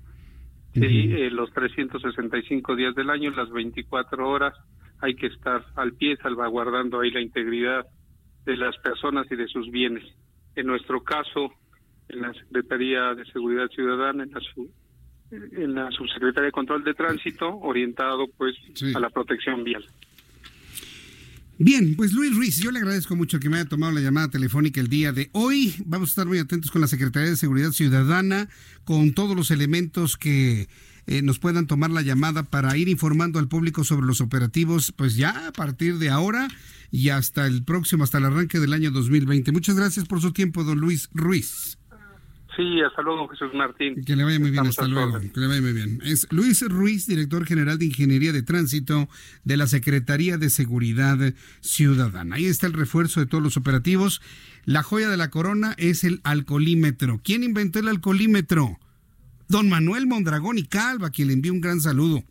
Sí, eh, los 365 días del año, las 24 horas, hay que estar al pie salvaguardando ahí la integridad de las personas y de sus bienes. En nuestro caso, en la Secretaría de Seguridad Ciudadana, en la, en la Subsecretaría de Control de Tránsito, orientado pues a la protección vial. Bien, pues Luis Ruiz, yo le agradezco mucho que me haya tomado la llamada telefónica el día de hoy. Vamos a estar muy atentos con la Secretaría de Seguridad Ciudadana, con todos los elementos que eh, nos puedan tomar la llamada para ir informando al público sobre los operativos, pues ya a partir de ahora y hasta el próximo, hasta el arranque del año 2020. Muchas gracias por su tiempo, don Luis Ruiz. Sí, hasta luego, Jesús Martín. Que le vaya muy bien, hasta luego. Que le vaya muy bien. Es Luis Ruiz, director general de Ingeniería de Tránsito de la Secretaría de Seguridad Ciudadana. Ahí está el refuerzo de todos los operativos. La joya de la corona es el alcoholímetro. ¿Quién inventó el alcoholímetro? Don Manuel Mondragón y Calva, quien le envía un gran saludo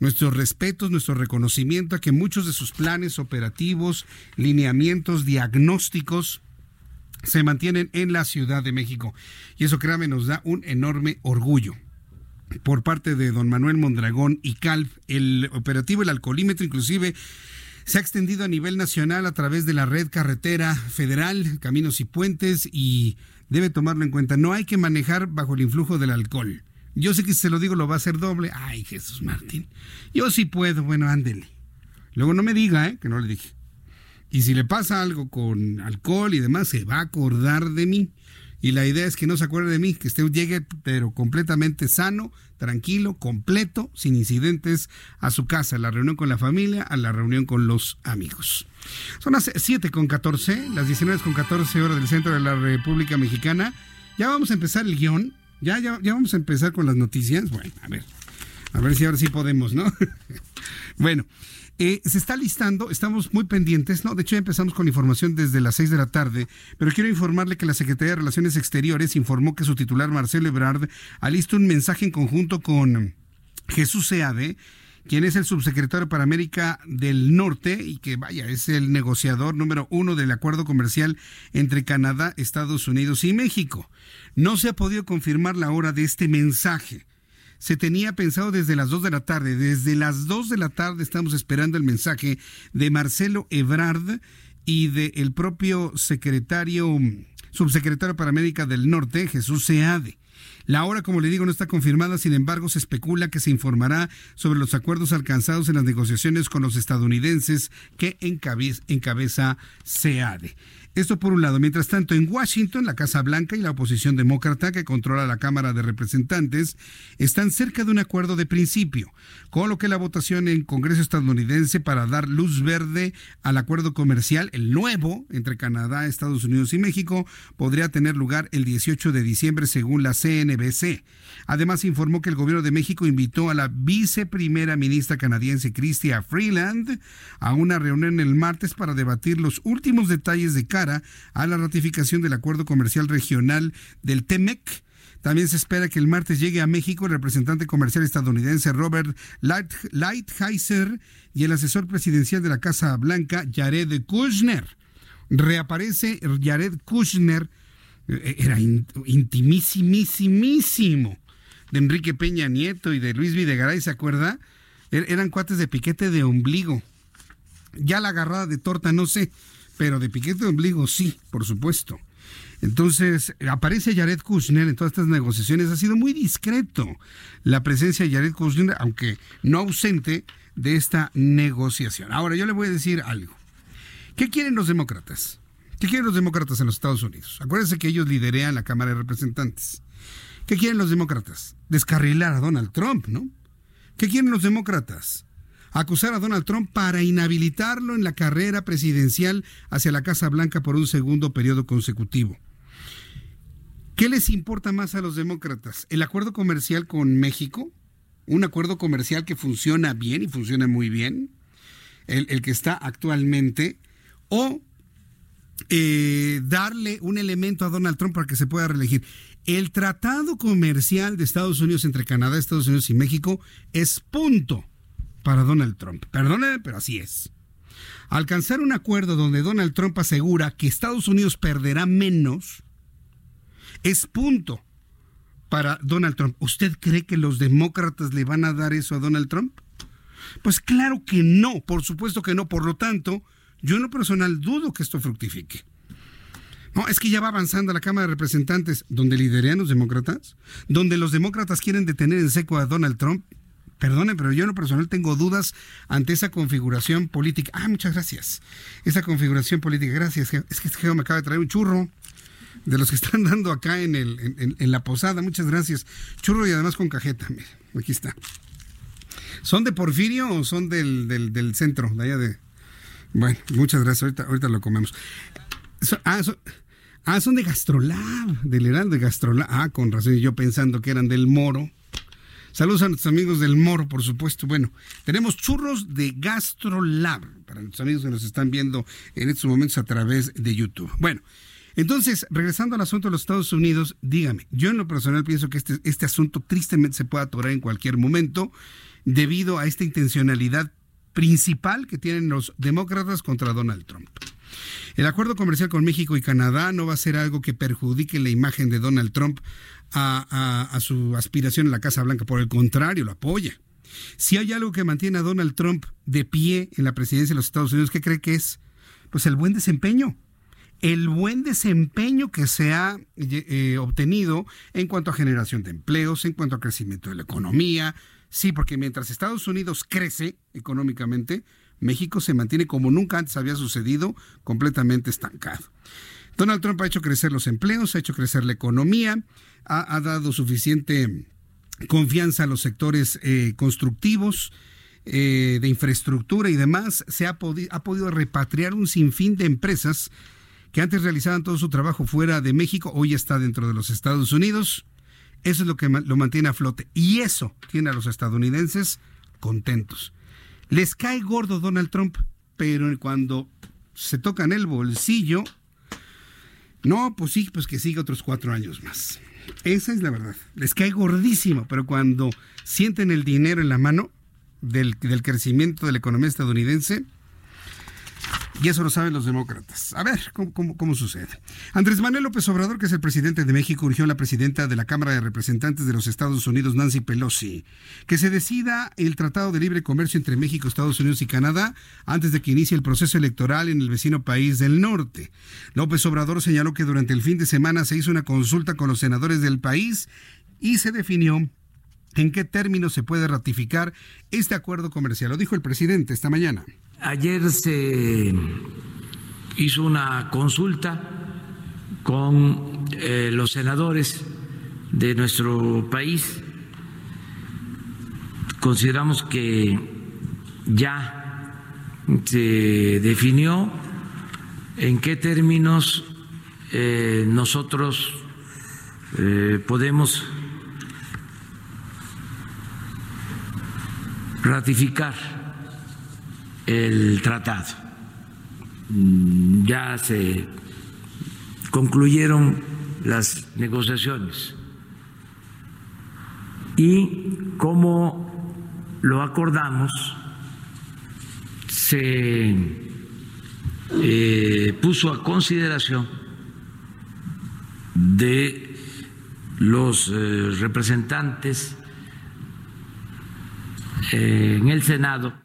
nuestros respetos, nuestro reconocimiento a que muchos de sus planes operativos, lineamientos, diagnósticos se mantienen en la Ciudad de México. Y eso, créame, nos da un enorme orgullo. Por parte de don Manuel Mondragón y Calv, el operativo, el alcoholímetro, inclusive se ha extendido a nivel nacional a través de la red carretera federal, caminos y puentes, y debe tomarlo en cuenta. No hay que manejar bajo el influjo del alcohol. Yo sé que si se lo digo lo va a hacer doble. Ay, Jesús Martín. Yo sí puedo. Bueno, ándele. Luego no me diga, ¿eh? Que no le dije. Y si le pasa algo con alcohol y demás, se va a acordar de mí. y la idea es que no se acuerde de mí, que usted llegue pero completamente sano, tranquilo, completo, sin incidentes a su casa, a la reunión con la familia, a la reunión con los amigos. Son las 7 con 14, las 19 con 14 horas del centro de la República Mexicana. Ya vamos a empezar el guion, ya, ya, ya vamos a empezar con las noticias. Bueno, a ver, a ver si ahora sí podemos, ¿no? bueno. Eh, se está listando, estamos muy pendientes, ¿no? De hecho, ya empezamos con información desde las 6 de la tarde, pero quiero informarle que la Secretaría de Relaciones Exteriores informó que su titular, Marcelo Ebrard, alista un mensaje en conjunto con Jesús Seade, quien es el subsecretario para América del Norte y que, vaya, es el negociador número uno del acuerdo comercial entre Canadá, Estados Unidos y México. No se ha podido confirmar la hora de este mensaje se tenía pensado desde las 2 de la tarde. Desde las 2 de la tarde estamos esperando el mensaje de Marcelo Ebrard y del propio secretario, subsecretario para América del Norte, Jesús Seade. La hora, como le digo, no está confirmada, sin embargo, se especula que se informará sobre los acuerdos alcanzados en las negociaciones con los estadounidenses que encabeza SEADE. Esto por un lado. Mientras tanto, en Washington, la Casa Blanca y la oposición demócrata que controla la Cámara de Representantes están cerca de un acuerdo de principio, con lo que la votación en Congreso estadounidense para dar luz verde al acuerdo comercial, el nuevo, entre Canadá, Estados Unidos y México, podría tener lugar el 18 de diciembre según la CNBC. Además, informó que el gobierno de México invitó a la viceprimera ministra canadiense Chrystia Freeland a una reunión el martes para debatir los últimos detalles de a la ratificación del acuerdo comercial regional del TEMEC. También se espera que el martes llegue a México el representante comercial estadounidense Robert Lighthizer y el asesor presidencial de la Casa Blanca, Jared Kushner. Reaparece Jared Kushner, eh, era intimísimísimo de Enrique Peña Nieto y de Luis Videgaray, ¿se acuerda? Er, eran cuates de piquete de ombligo. Ya la agarrada de torta, no sé, pero de piquete de ombligo sí, por supuesto. Entonces, aparece Jared Kushner en todas estas negociaciones. Ha sido muy discreto la presencia de Jared Kushner, aunque no ausente de esta negociación. Ahora, yo le voy a decir algo. ¿Qué quieren los demócratas? ¿Qué quieren los demócratas en los Estados Unidos? Acuérdense que ellos liderean la Cámara de Representantes. ¿Qué quieren los demócratas? Descarrilar a Donald Trump, ¿no? ¿Qué quieren los demócratas? Acusar a Donald Trump para inhabilitarlo en la carrera presidencial hacia la Casa Blanca por un segundo periodo consecutivo. ¿Qué les importa más a los demócratas? ¿El acuerdo comercial con México? ¿Un acuerdo comercial que funciona bien y funciona muy bien? ¿El, que está actualmente? ¿O eh, darle un elemento a Donald Trump para que se pueda reelegir? El tratado comercial de Estados Unidos entre Canadá, Estados Unidos y México es punto para Donald Trump. Perdone, pero así es. Alcanzar un acuerdo donde Donald Trump asegura que Estados Unidos perderá menos es punto para Donald Trump. ¿Usted cree que los demócratas le van a dar eso a Donald Trump? Pues claro que no, por supuesto que no. Por lo tanto, yo en lo personal dudo que esto fructifique. No, es que ya va avanzando la Cámara de Representantes, donde liderean los demócratas, donde los demócratas quieren detener en seco a Donald Trump Perdone, pero yo en lo personal tengo dudas ante esa configuración política. Ah, muchas gracias. Esa configuración política, gracias. Es que este me acaba de traer un churro de los que están dando acá en, la posada. Muchas gracias. Churro y además con cajeta. Mira, aquí está. ¿Son de Porfirio o son del, centro, de allá de... Bueno, muchas gracias. Ahorita, ahorita lo comemos. ah, ah, son de Gastrolab, del Heraldo de Gastrolab. Ah, con razón. Yo pensando que eran del Moro. Saludos a nuestros amigos del Moro, por supuesto. Bueno, tenemos churros de GastroLab para nuestros amigos que nos están viendo en estos momentos a través de YouTube. Bueno, entonces, regresando al asunto de los Estados Unidos, dígame, yo en lo personal pienso que este, este asunto tristemente se puede atorar en cualquier momento debido a esta intencionalidad principal que tienen los demócratas contra Donald Trump. El acuerdo comercial con México y Canadá no va a ser algo que perjudique la imagen de Donald Trump a, su aspiración en la Casa Blanca. Por el contrario, lo apoya. Si hay algo que mantiene a Donald Trump de pie en la presidencia de los Estados Unidos, ¿qué cree que es? Pues el buen desempeño. El buen desempeño que se ha eh, obtenido en cuanto a generación de empleos, en cuanto a crecimiento de la economía. Sí, porque mientras Estados Unidos crece económicamente, México se mantiene como nunca antes había sucedido, completamente estancado. Donald Trump ha hecho crecer los empleos, ha hecho crecer la economía, ha, dado suficiente confianza a los sectores eh, constructivos, eh, de infraestructura y demás, se ha, ha podido repatriar un sinfín de empresas que antes realizaban todo su trabajo fuera de México, hoy está dentro de los Estados Unidos. Eso es lo que lo mantiene a flote. Y eso tiene a los estadounidenses contentos. Les cae gordo Donald Trump, pero cuando se tocan el bolsillo, no, pues sí, pues que siga otros cuatro años más. Esa es la verdad. Les cae gordísimo, pero cuando sienten el dinero en la mano del, del crecimiento de la economía estadounidense, y eso lo saben los demócratas. A ver ¿cómo, sucede. Andrés Manuel López Obrador, que es el presidente de México, urgió a la presidenta de la Cámara de Representantes de los Estados Unidos, Nancy Pelosi, que se decida el Tratado de Libre Comercio entre México, Estados Unidos y Canadá antes de que inicie el proceso electoral en el vecino país del norte. López Obrador señaló que durante el fin de semana se hizo una consulta con los senadores del país y se definió en qué términos se puede ratificar este acuerdo comercial. Lo dijo el presidente esta mañana. Ayer se hizo una consulta con eh, los senadores de nuestro país. Consideramos que ya se definió en qué términos eh, nosotros eh, podemos ratificar el tratado. Mm, ya se concluyeron las negociaciones y como lo acordamos, se eh, puso a consideración de los eh, representantes eh, en el Senado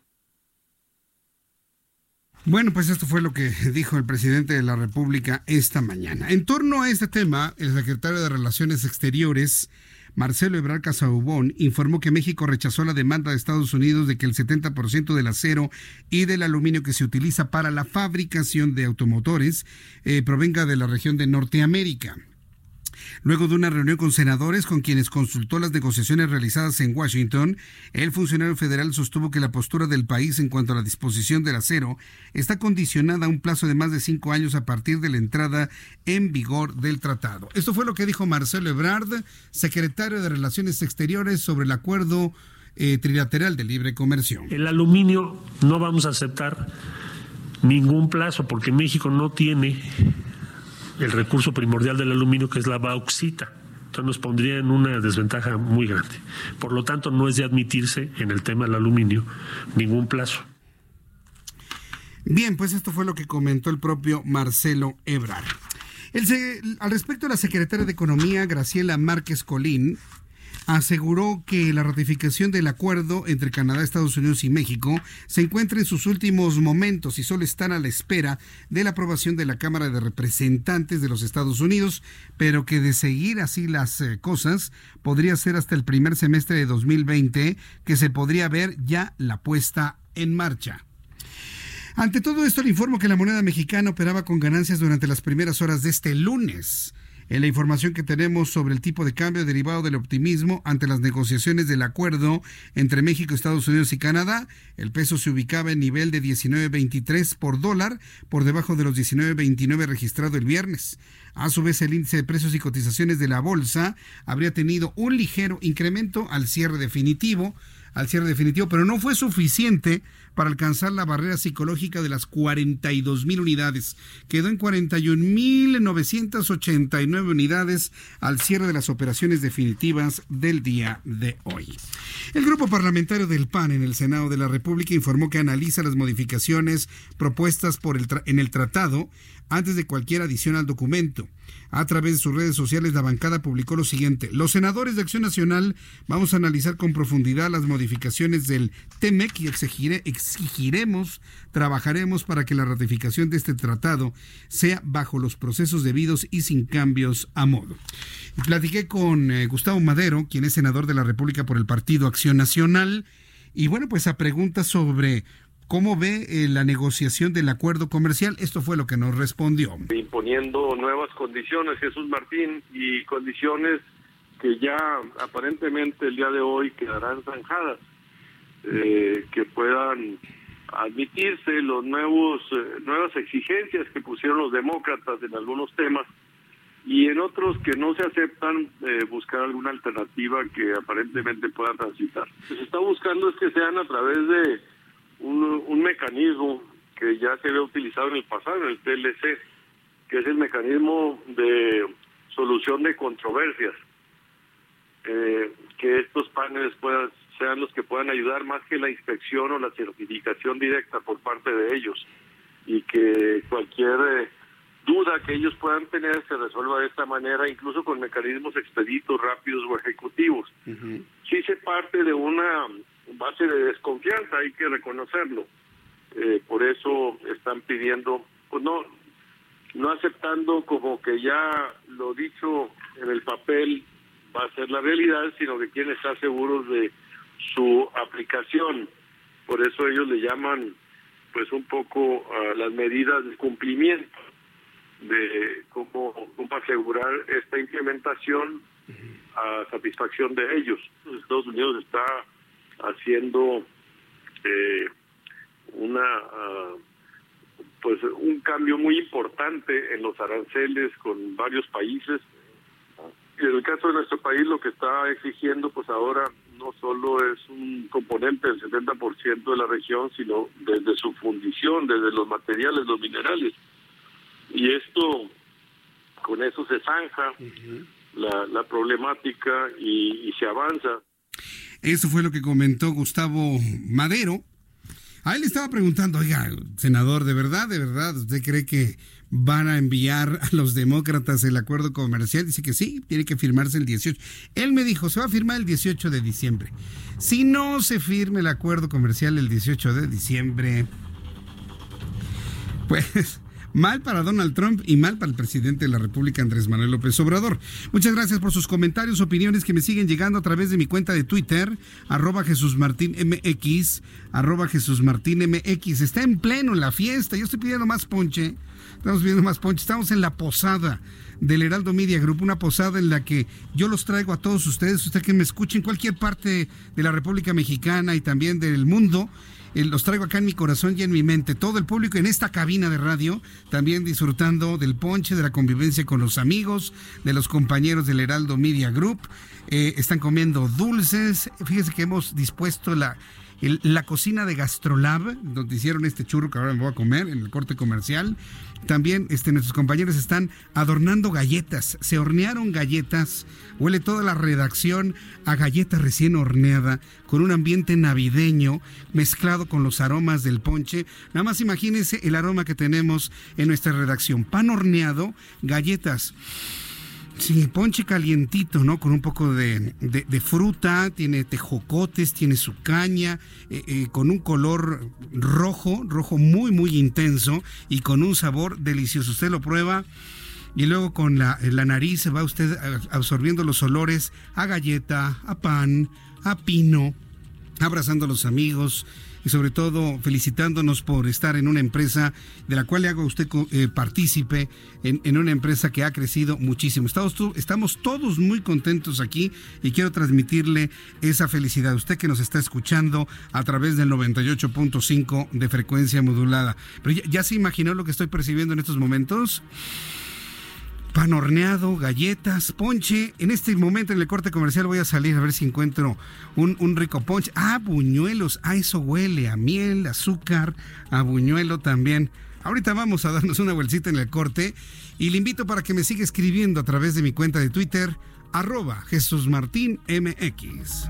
bueno, pues esto fue lo que dijo el presidente de la República esta mañana. En torno a este tema, el secretario de Relaciones Exteriores, Marcelo Ebrard Casaubón, informó que México rechazó la demanda de Estados Unidos de que el 70% del acero y del aluminio que se utiliza para la fabricación de automotores eh, provenga de la región de Norteamérica. Luego de una reunión con senadores con quienes consultó las negociaciones realizadas en Washington, el funcionario federal sostuvo que la postura del país en cuanto a la disposición del acero está condicionada a un plazo de más de cinco años a partir de la entrada en vigor del tratado. Esto fue lo que dijo Marcelo Ebrard, secretario de Relaciones Exteriores, sobre el acuerdo eh, trilateral de libre comercio. El aluminio no vamos a aceptar ningún plazo porque México no tiene el recurso primordial del aluminio, que es la bauxita. Entonces nos pondría en una desventaja muy grande. Por lo tanto, no es de admitirse en el tema del aluminio ningún plazo. Bien, pues esto fue lo que comentó el propio Marcelo Ebrard. al respecto la secretaria de Economía, Graciela Márquez Colín, aseguró que la ratificación del acuerdo entre Canadá, Estados Unidos y México se encuentra en sus últimos momentos y solo están a la espera de la aprobación de la Cámara de Representantes de los Estados Unidos, pero que de seguir así las eh, cosas podría ser hasta el primer semestre de 2020 que se podría ver ya la puesta en marcha. Ante todo esto, le informo que la moneda mexicana operaba con ganancias durante las primeras horas de este lunes. En la información que tenemos sobre el tipo de cambio derivado del optimismo ante las negociaciones del acuerdo entre México, Estados Unidos y Canadá, el peso se ubicaba en nivel de 19.23 por dólar, por debajo de los 19.29 registrado el viernes. A su vez, el índice de precios y cotizaciones de la bolsa habría tenido un ligero incremento al cierre definitivo, al cierre definitivo, pero no fue suficiente para alcanzar la barrera psicológica de las 42 mil unidades. Quedó en 41 mil 989 unidades al cierre de las operaciones definitivas del día de hoy. El grupo parlamentario del PAN en el Senado de la República informó que analiza las modificaciones propuestas por el en el tratado antes de cualquier adición al documento. A través de sus redes sociales, la bancada publicó lo siguiente. Los senadores de Acción Nacional vamos a analizar con profundidad las modificaciones del TEMEC y exigiremos, trabajaremos para que la ratificación de este tratado sea bajo los procesos debidos y sin cambios a modo. platiqué con eh, Gustavo Madero, quien es senador de la República por el Partido Acción Nacional. Y bueno, pues a preguntas sobre ¿Cómo ve eh, la negociación del acuerdo comercial? Esto fue lo que nos respondió. Imponiendo nuevas condiciones, Jesús Martín, y condiciones que ya aparentemente el día de hoy quedarán zanjadas, eh, que puedan admitirse los nuevos eh, nuevas exigencias que pusieron los demócratas en algunos temas y en otros que no se aceptan eh, buscar alguna alternativa que aparentemente pueda transitar. Lo que se está buscando es que sean a través de un, mecanismo que ya se había utilizado en el pasado, en el TLC, que es el mecanismo de solución de controversias. Eh, que estos paneles puedan sean los que puedan ayudar más que la inspección o la certificación directa por parte de ellos y que cualquier eh, duda que ellos puedan tener se resuelva de esta manera, incluso con mecanismos expeditos, rápidos o ejecutivos. Si se parte de una base de desconfianza, hay que reconocerlo. Eh, por eso están pidiendo, pues no, no aceptando como que ya lo dicho en el papel va a ser la realidad, sino que quieren estar seguros de su aplicación. Por eso ellos le llaman pues un poco a las medidas de cumplimiento de cómo, cómo asegurar esta implementación a satisfacción de ellos. Estados Unidos está haciendo eh, una ah, pues un cambio muy importante en los aranceles con varios países y en el caso de nuestro país lo que está exigiendo pues ahora no solo es un componente del 70% de la región, sino desde su fundición, desde los materiales, los minerales. Y esto, con eso se zanja la, problemática y se avanza. Eso fue lo que comentó Gustavo Madero. A él le estaba preguntando, oiga, senador, ¿de verdad, de verdad, usted cree que van a enviar a los demócratas el acuerdo comercial? Dice que sí, tiene que firmarse el 18. Él me dijo, se va a firmar el 18 de diciembre. Si no se firme el acuerdo comercial el 18 de diciembre, pues Mal para Donald Trump y mal para el presidente de la República, Andrés Manuel López Obrador. Muchas gracias por sus comentarios, opiniones que me siguen llegando a través de mi cuenta de Twitter, arroba Jesús Martín MX, arroba Jesús Martín MX. Está en pleno la fiesta, yo estoy pidiendo más ponche, estamos pidiendo más ponche, estamos en la posada del Heraldo Media Group, una posada en la que yo los traigo a todos ustedes, usted que me escuche en cualquier parte de la República Mexicana y también del mundo los traigo acá en mi corazón y en mi mente. Todo el público en esta cabina de radio, también disfrutando del ponche, de la convivencia con los amigos, de los compañeros del Heraldo Media Group. Eh, están comiendo dulces. Fíjese que hemos dispuesto la, la cocina de Gastrolab, donde hicieron este churro que ahora me voy a comer en el corte comercial. También este, nuestros compañeros están adornando galletas. Se hornearon galletas. Huele toda la redacción a galleta recién horneada, con un ambiente navideño mezclado con los aromas del ponche. Nada más imagínense el aroma que tenemos en nuestra redacción. Pan horneado, galletas Sí, ponche calientito, ¿no? Con un poco de, fruta, tiene tejocotes, tiene su caña, eh, eh, con un color rojo, rojo muy, muy intenso y con un sabor delicioso. Usted lo prueba y luego con la, la nariz va usted absorbiendo los olores a galleta, a pan, a pino, abrazando a los amigos, y sobre todo felicitándonos por estar en una empresa de la cual le hago a usted eh, partícipe, en, una empresa que ha crecido muchísimo. Estamos, estamos todos muy contentos aquí y quiero transmitirle esa felicidad. Usted que nos está escuchando a través del 98.5 de frecuencia modulada. Pero ya se imaginó lo que estoy percibiendo en estos momentos pan horneado, galletas, ponche. En este momento en el corte comercial voy a salir a ver si encuentro un, rico ponche. Ah, buñuelos. Ah, eso huele a miel, azúcar, a buñuelo también. Ahorita vamos a darnos una vueltita en el corte y le invito para que me siga escribiendo a través de mi cuenta de Twitter, arroba Jesús Martín MX.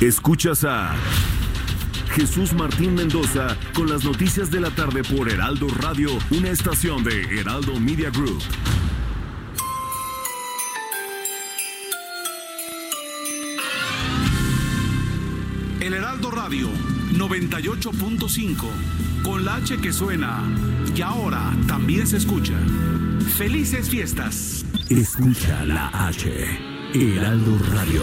Escuchas a Jesús Martín Mendoza con las noticias de la tarde por Heraldo Radio, una estación de Heraldo Media Group. El Heraldo Radio 98.5, con la H que suena y ahora también se escucha. Felices fiestas. Escucha la H Heraldo Radio.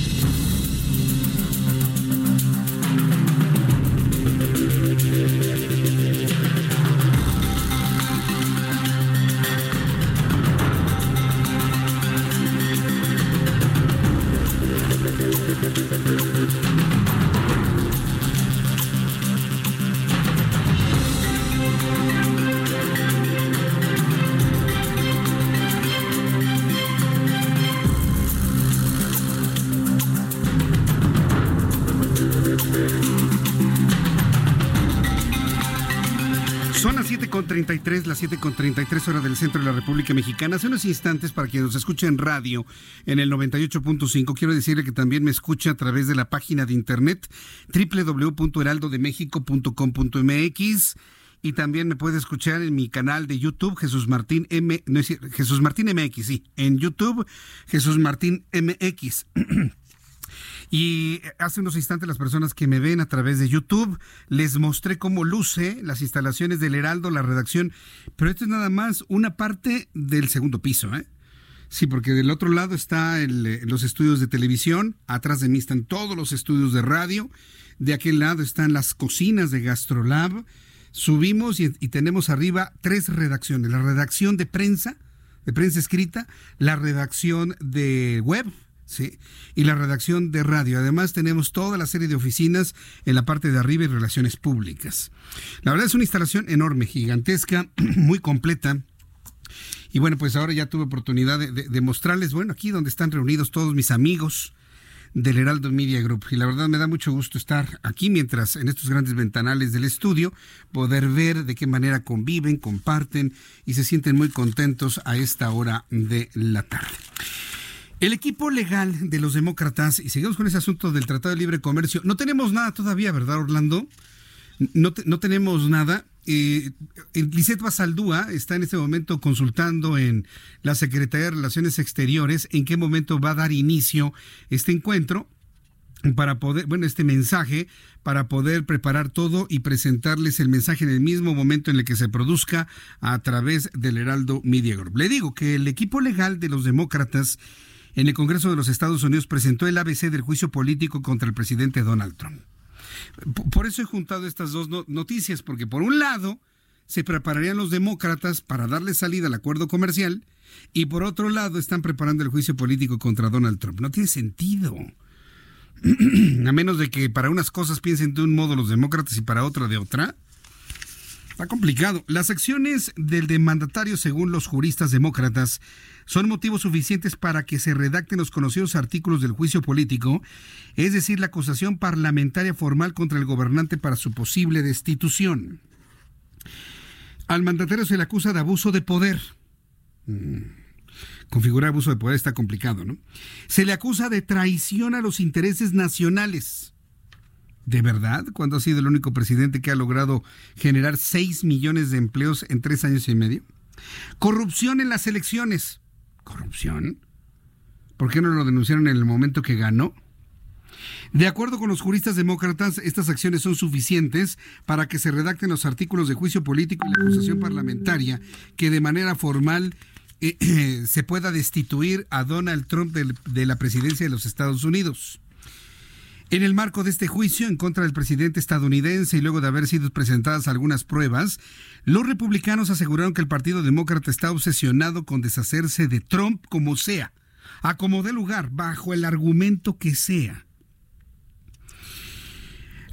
7.33, las 7.33 horas del centro de la República Mexicana. Hace unos instantes, para quienes nos escuchen en radio en el 98.5, quiero decirle que también me escucha a través de la página de internet www.heraldodemexico.com.mx y también me puede escuchar en mi canal de YouTube Jesús Martín M no es, Jesús Martín MX, sí, en YouTube Jesús Martín MX. Y hace unos instantes las personas que me ven a través de YouTube les mostré cómo luce las instalaciones del Heraldo, la redacción, pero esto es nada más una parte del segundo piso, ¿eh? Sí, porque del otro lado está los estudios de televisión, atrás de mí están todos los estudios de radio, de aquel lado están las cocinas de GastroLab. Subimos y tenemos arriba tres redacciones, la redacción de prensa, de prensa escrita, la redacción de web, Y la redacción de radio. Además, tenemos toda la serie de oficinas en la parte de arriba y relaciones públicas. La verdad es una instalación enorme, gigantesca, muy completa. Y bueno, pues ahora ya tuve oportunidad de, de, de, mostrarles, bueno, aquí donde están reunidos todos mis amigos del Heraldo Media Group. Y la verdad me da mucho gusto estar aquí mientras en estos grandes ventanales del estudio, poder ver de qué manera conviven, comparten y se sienten muy contentos a esta hora de la tarde. El equipo legal de los demócratas, y seguimos con ese asunto del Tratado de Libre Comercio, no tenemos nada todavía, ¿verdad, Orlando? No, te, no tenemos nada. Eh, Lisette Basaldúa está en este momento consultando en la Secretaría de Relaciones Exteriores en qué momento va a dar inicio este encuentro para poder, bueno, este mensaje, para poder preparar todo y presentarles el mensaje en el mismo momento en el que se produzca a través del Heraldo Media Group. Le digo que el equipo legal de los demócratas en el Congreso de los Estados Unidos presentó el ABC del juicio político contra el presidente Donald Trump. Por eso he juntado estas dos noticias, porque por un lado se prepararían los demócratas para darle salida al acuerdo comercial y por otro lado están preparando el juicio político contra Donald Trump. No tiene sentido. A menos de que para unas cosas piensen de un modo los demócratas y para otra de otra. Está complicado. Las acciones del demandatario, según los juristas demócratas, son motivos suficientes para que se redacten los conocidos artículos del juicio político, es decir, la acusación parlamentaria formal contra el gobernante para su posible destitución. Al mandatario se le acusa de abuso de poder. Configurar abuso de poder está complicado, ¿no? Se le acusa de traición a los intereses nacionales. ¿De verdad? Cuando ha sido el único presidente que ha logrado generar 6 millones de empleos en tres años y medio? Corrupción en las elecciones. ¿Corrupción? ¿Por qué no lo denunciaron en el momento que ganó? De acuerdo con los juristas demócratas, estas acciones son suficientes para que se redacten los artículos de juicio político y la acusación parlamentaria que de manera formal eh, se pueda destituir a Donald Trump de la presidencia de los Estados Unidos. En el marco de este juicio en contra del presidente estadounidense y luego de haber sido presentadas algunas pruebas, los republicanos aseguraron que el Partido Demócrata está obsesionado con deshacerse de Trump como sea, a como dé lugar, bajo el argumento que sea.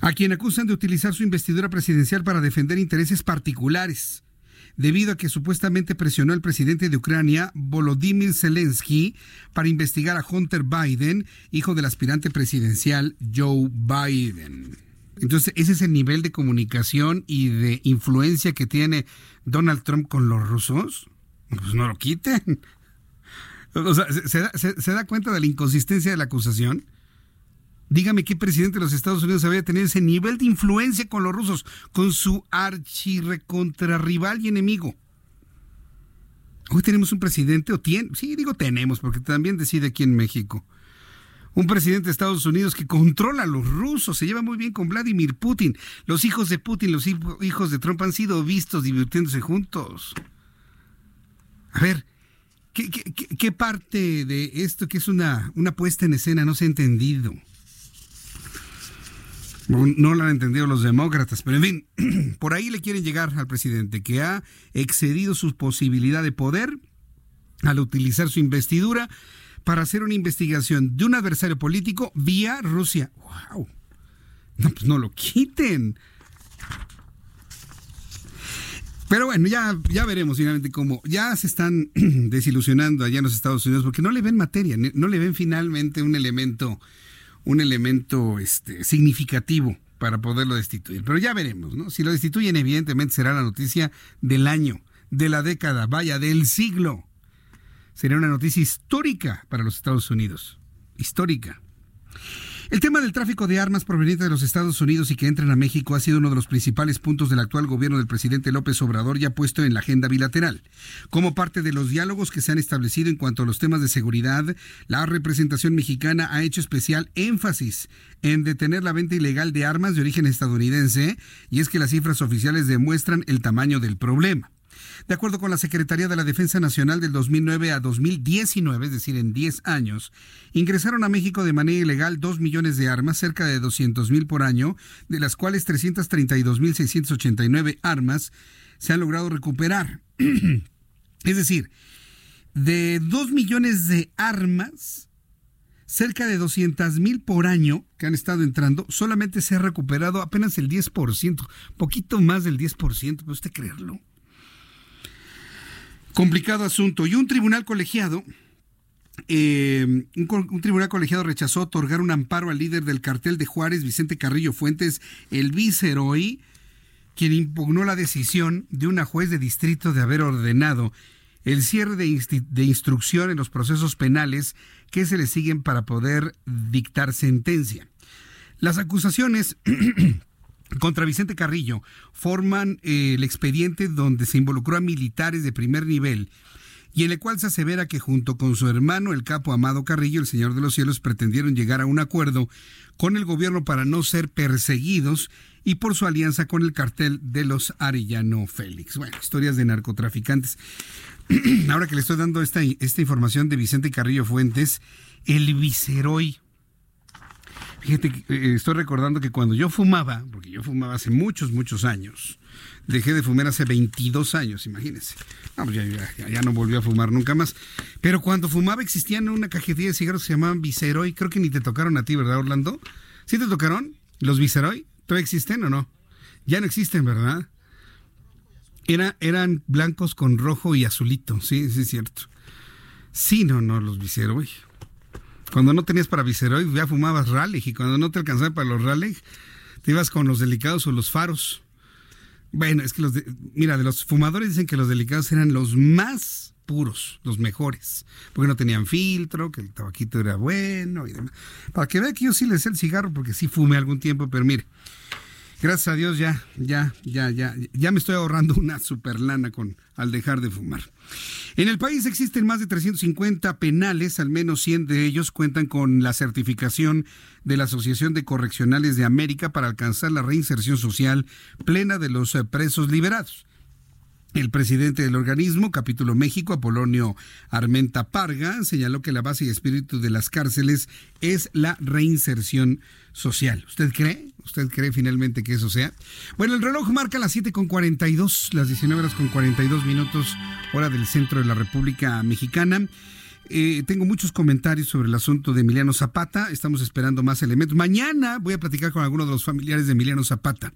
A quien acusan de utilizar su investidura presidencial para defender intereses particulares, debido a que supuestamente presionó al presidente de Ucrania, Volodymyr Zelensky, para investigar a Hunter Biden, hijo del aspirante presidencial Joe Biden. Entonces, ese es el nivel de comunicación y de influencia que tiene Donald Trump con los rusos. Pues no lo quiten. O sea, ¿se, da, cuenta de la inconsistencia de la acusación? Dígame qué presidente de los Estados Unidos había tenido ese nivel de influencia con los rusos, con su archirrecontrarrival y enemigo. Hoy tenemos un presidente, o tiene, sí digo tenemos, porque también decide aquí en México. Un presidente de Estados Unidos que controla a los rusos, se lleva muy bien con Vladimir Putin. Los hijos de Putin, los hijos de Trump han sido vistos divirtiéndose juntos. A ver, ¿qué, parte de esto que es una, una puesta en escena no se ha entendido? No lo han entendido los demócratas, pero en fin, por ahí le quieren llegar al presidente que ha excedido su posibilidad de poder al utilizar su investidura para hacer una investigación de un adversario político vía Rusia. ¡Wow! No, pues no lo quiten. Pero bueno, ya, ya veremos finalmente cómo ya se están desilusionando allá en los Estados Unidos porque no le ven materia, no le ven finalmente un elemento un elemento este, significativo para poderlo destituir. Pero ya veremos, ¿no? Si lo destituyen, evidentemente será la noticia del año, de la década, vaya, del siglo. Sería una noticia histórica para los Estados Unidos. Histórica. El tema del tráfico de armas provenientes de los Estados Unidos y que entran a México ha sido uno de los principales puntos del actual gobierno del presidente López Obrador ya puesto en la agenda bilateral. Como parte de los diálogos que se han establecido en cuanto a los temas de seguridad, la representación mexicana ha hecho especial énfasis en detener la venta ilegal de armas de origen estadounidense y es que las cifras oficiales demuestran el tamaño del problema. De acuerdo con la Secretaría de la Defensa Nacional del 2009 a 2019, es decir, en 10 años, ingresaron a México de manera ilegal 2 millones de armas, cerca de 200 mil por año, de las cuales 332 mil 689 armas se han logrado recuperar. es decir, de 2 millones de armas, cerca de 200 mil por año que han estado entrando, solamente se ha recuperado apenas el 10%, poquito más del 10%, ¿puede usted creerlo? Complicado asunto. Y un tribunal colegiado, eh, un, tribunal colegiado rechazó otorgar un amparo al líder del cartel de Juárez, Vicente Carrillo Fuentes, el viceroy, quien impugnó la decisión de una juez de distrito de haber ordenado el cierre de, de instrucción en los procesos penales que se le siguen para poder dictar sentencia. Las acusaciones contra Vicente Carrillo forman eh, el expediente donde se involucró a militares de primer nivel y en el cual se asevera que junto con su hermano, el capo Amado Carrillo, el Señor de los Cielos, pretendieron llegar a un acuerdo con el gobierno para no ser perseguidos y por su alianza con el cartel de los Arellano Félix. Bueno, historias de narcotraficantes. Ahora que le estoy dando esta, esta información de Vicente Carrillo Fuentes, el viceroy Fíjate, eh, estoy recordando que cuando yo fumaba, porque yo fumaba hace muchos, muchos años, dejé de fumar hace 22 años, imagínense. Pues ya, no volví a fumar nunca más. Pero cuando fumaba existían una cajetilla de cigarros que se llamaban Viceroy, creo que ni te tocaron a ti, ¿verdad, Orlando? ¿Sí te tocaron los Viceroy? ¿Todavía existen o no? Ya no existen, ¿verdad? Era, eran blancos con rojo y azulito, sí, sí es cierto. Sí, no, no, los Viceroy. Cuando no tenías para Viceroy, ya fumabas Raleigh. Y cuando no te alcanzaba para los Raleigh, te ibas con los delicados o los faros. Bueno, es que los. mira, de los fumadores dicen que los delicados eran los más puros, los mejores. Porque no tenían filtro, que el tabaquito era bueno y demás. Para que vea que yo sí les sé el cigarro, porque sí fumé algún tiempo, pero mire. Gracias a Dios ya, ya, ya, ya, ya me estoy ahorrando una super lana con, al dejar de fumar. En el país existen más de 350 penales, al menos 100 de ellos cuentan con la certificación de la Asociación de Correccionales de América para alcanzar la reinserción social plena de los presos liberados. El presidente del organismo, Capítulo México, Apolonio Armenta Parga, señaló que la base y espíritu de las cárceles es la reinserción social. ¿Usted cree? ¿Usted cree finalmente que eso sea? Bueno, el reloj marca las 7 con 42, las 19 horas con 42 minutos, hora del centro de la República Mexicana. Eh, tengo muchos comentarios sobre el asunto de Emiliano Zapata. Estamos esperando más elementos. Mañana voy a platicar con algunos de los familiares de Emiliano Zapata.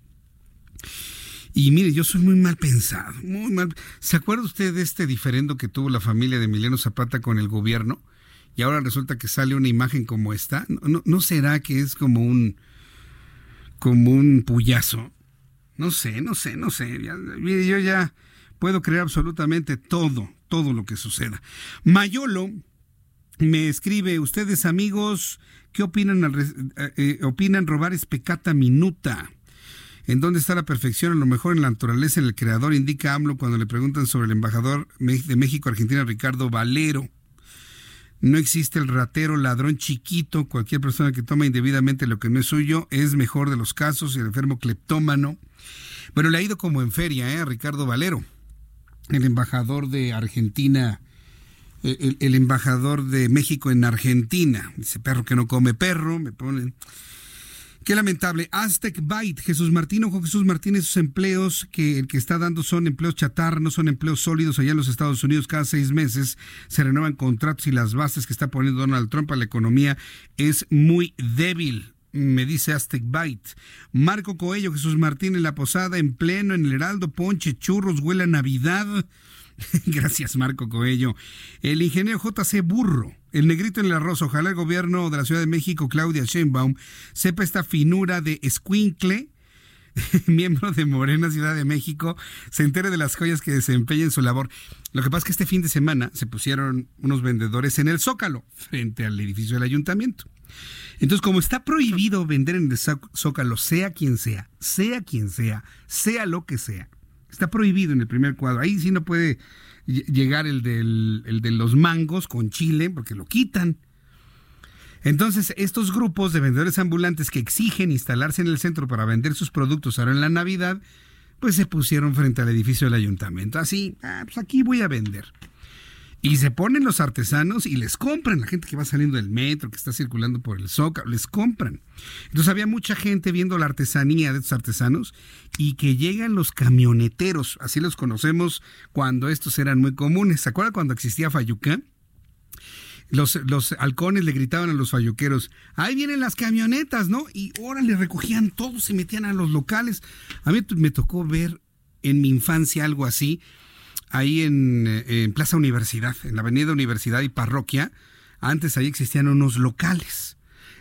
Y mire, yo soy muy mal pensado, muy mal. ¿Se acuerda usted de este diferendo que tuvo la familia de Emiliano Zapata con el gobierno? Y ahora resulta que sale una imagen como esta. ¿No, no, será que es como un como un puyazo? No sé, no sé, no sé. mire, yo ya puedo creer absolutamente todo, todo lo que suceda. Mayolo me escribe, ustedes amigos, ¿qué opinan? Eh, eh, opinan robar es pecata minuta. ¿En dónde está la perfección? A lo mejor en la naturaleza, en el creador, indica AMLO cuando le preguntan sobre el embajador de México Argentina, Ricardo Valero. No existe el ratero, ladrón chiquito, cualquier persona que toma indebidamente lo que no es suyo, es mejor de los casos, el enfermo cleptómano. Bueno, le ha ido como en feria, ¿eh? A Ricardo Valero, el embajador de Argentina, el, el embajador de México en Argentina. Dice perro que no come perro, me ponen. Qué lamentable. Aztec Byte, Jesús Martín, ojo Jesús Martín, esos empleos que el que está dando son empleos chatar, no son empleos sólidos allá en los Estados Unidos. Cada seis meses se renuevan contratos y las bases que está poniendo Donald Trump a la economía es muy débil. Me dice Aztec Byte. Marco Coello, Jesús Martín en la posada, en pleno, en el Heraldo, ponche, churros, huele a Navidad. Gracias, Marco Coello. El ingeniero JC Burro, el negrito en el arroz. Ojalá el gobierno de la Ciudad de México, Claudia Sheinbaum, sepa esta finura de escuincle miembro de Morena Ciudad de México, se entere de las joyas que desempeña en su labor. Lo que pasa es que este fin de semana se pusieron unos vendedores en el Zócalo, frente al edificio del ayuntamiento. Entonces, como está prohibido vender en el Zócalo, sea quien sea, sea quien sea, sea lo que sea, Está prohibido en el primer cuadro. Ahí sí no puede llegar el, del, de los mangos con chile porque lo quitan. Entonces, estos grupos de vendedores ambulantes que exigen instalarse en el centro para vender sus productos ahora en la Navidad, pues se pusieron frente al edificio del ayuntamiento. Así, ah, pues aquí voy a vender. Y se ponen los artesanos y les compran, la gente que va saliendo del metro, que está circulando por el Zócalo, les compran. Entonces había mucha gente viendo la artesanía de estos artesanos y que llegan los camioneteros, así los conocemos cuando estos eran muy comunes. ¿Se acuerdan cuando existía Fayuca? Los, los, halcones le gritaban a los falluqueros, ahí vienen las camionetas, ¿no? Y ahora le recogían todos, se metían a los locales. A mí me tocó ver en mi infancia algo así ahí en, Plaza Universidad, en la Avenida Universidad y Parroquia, antes ahí existían unos locales.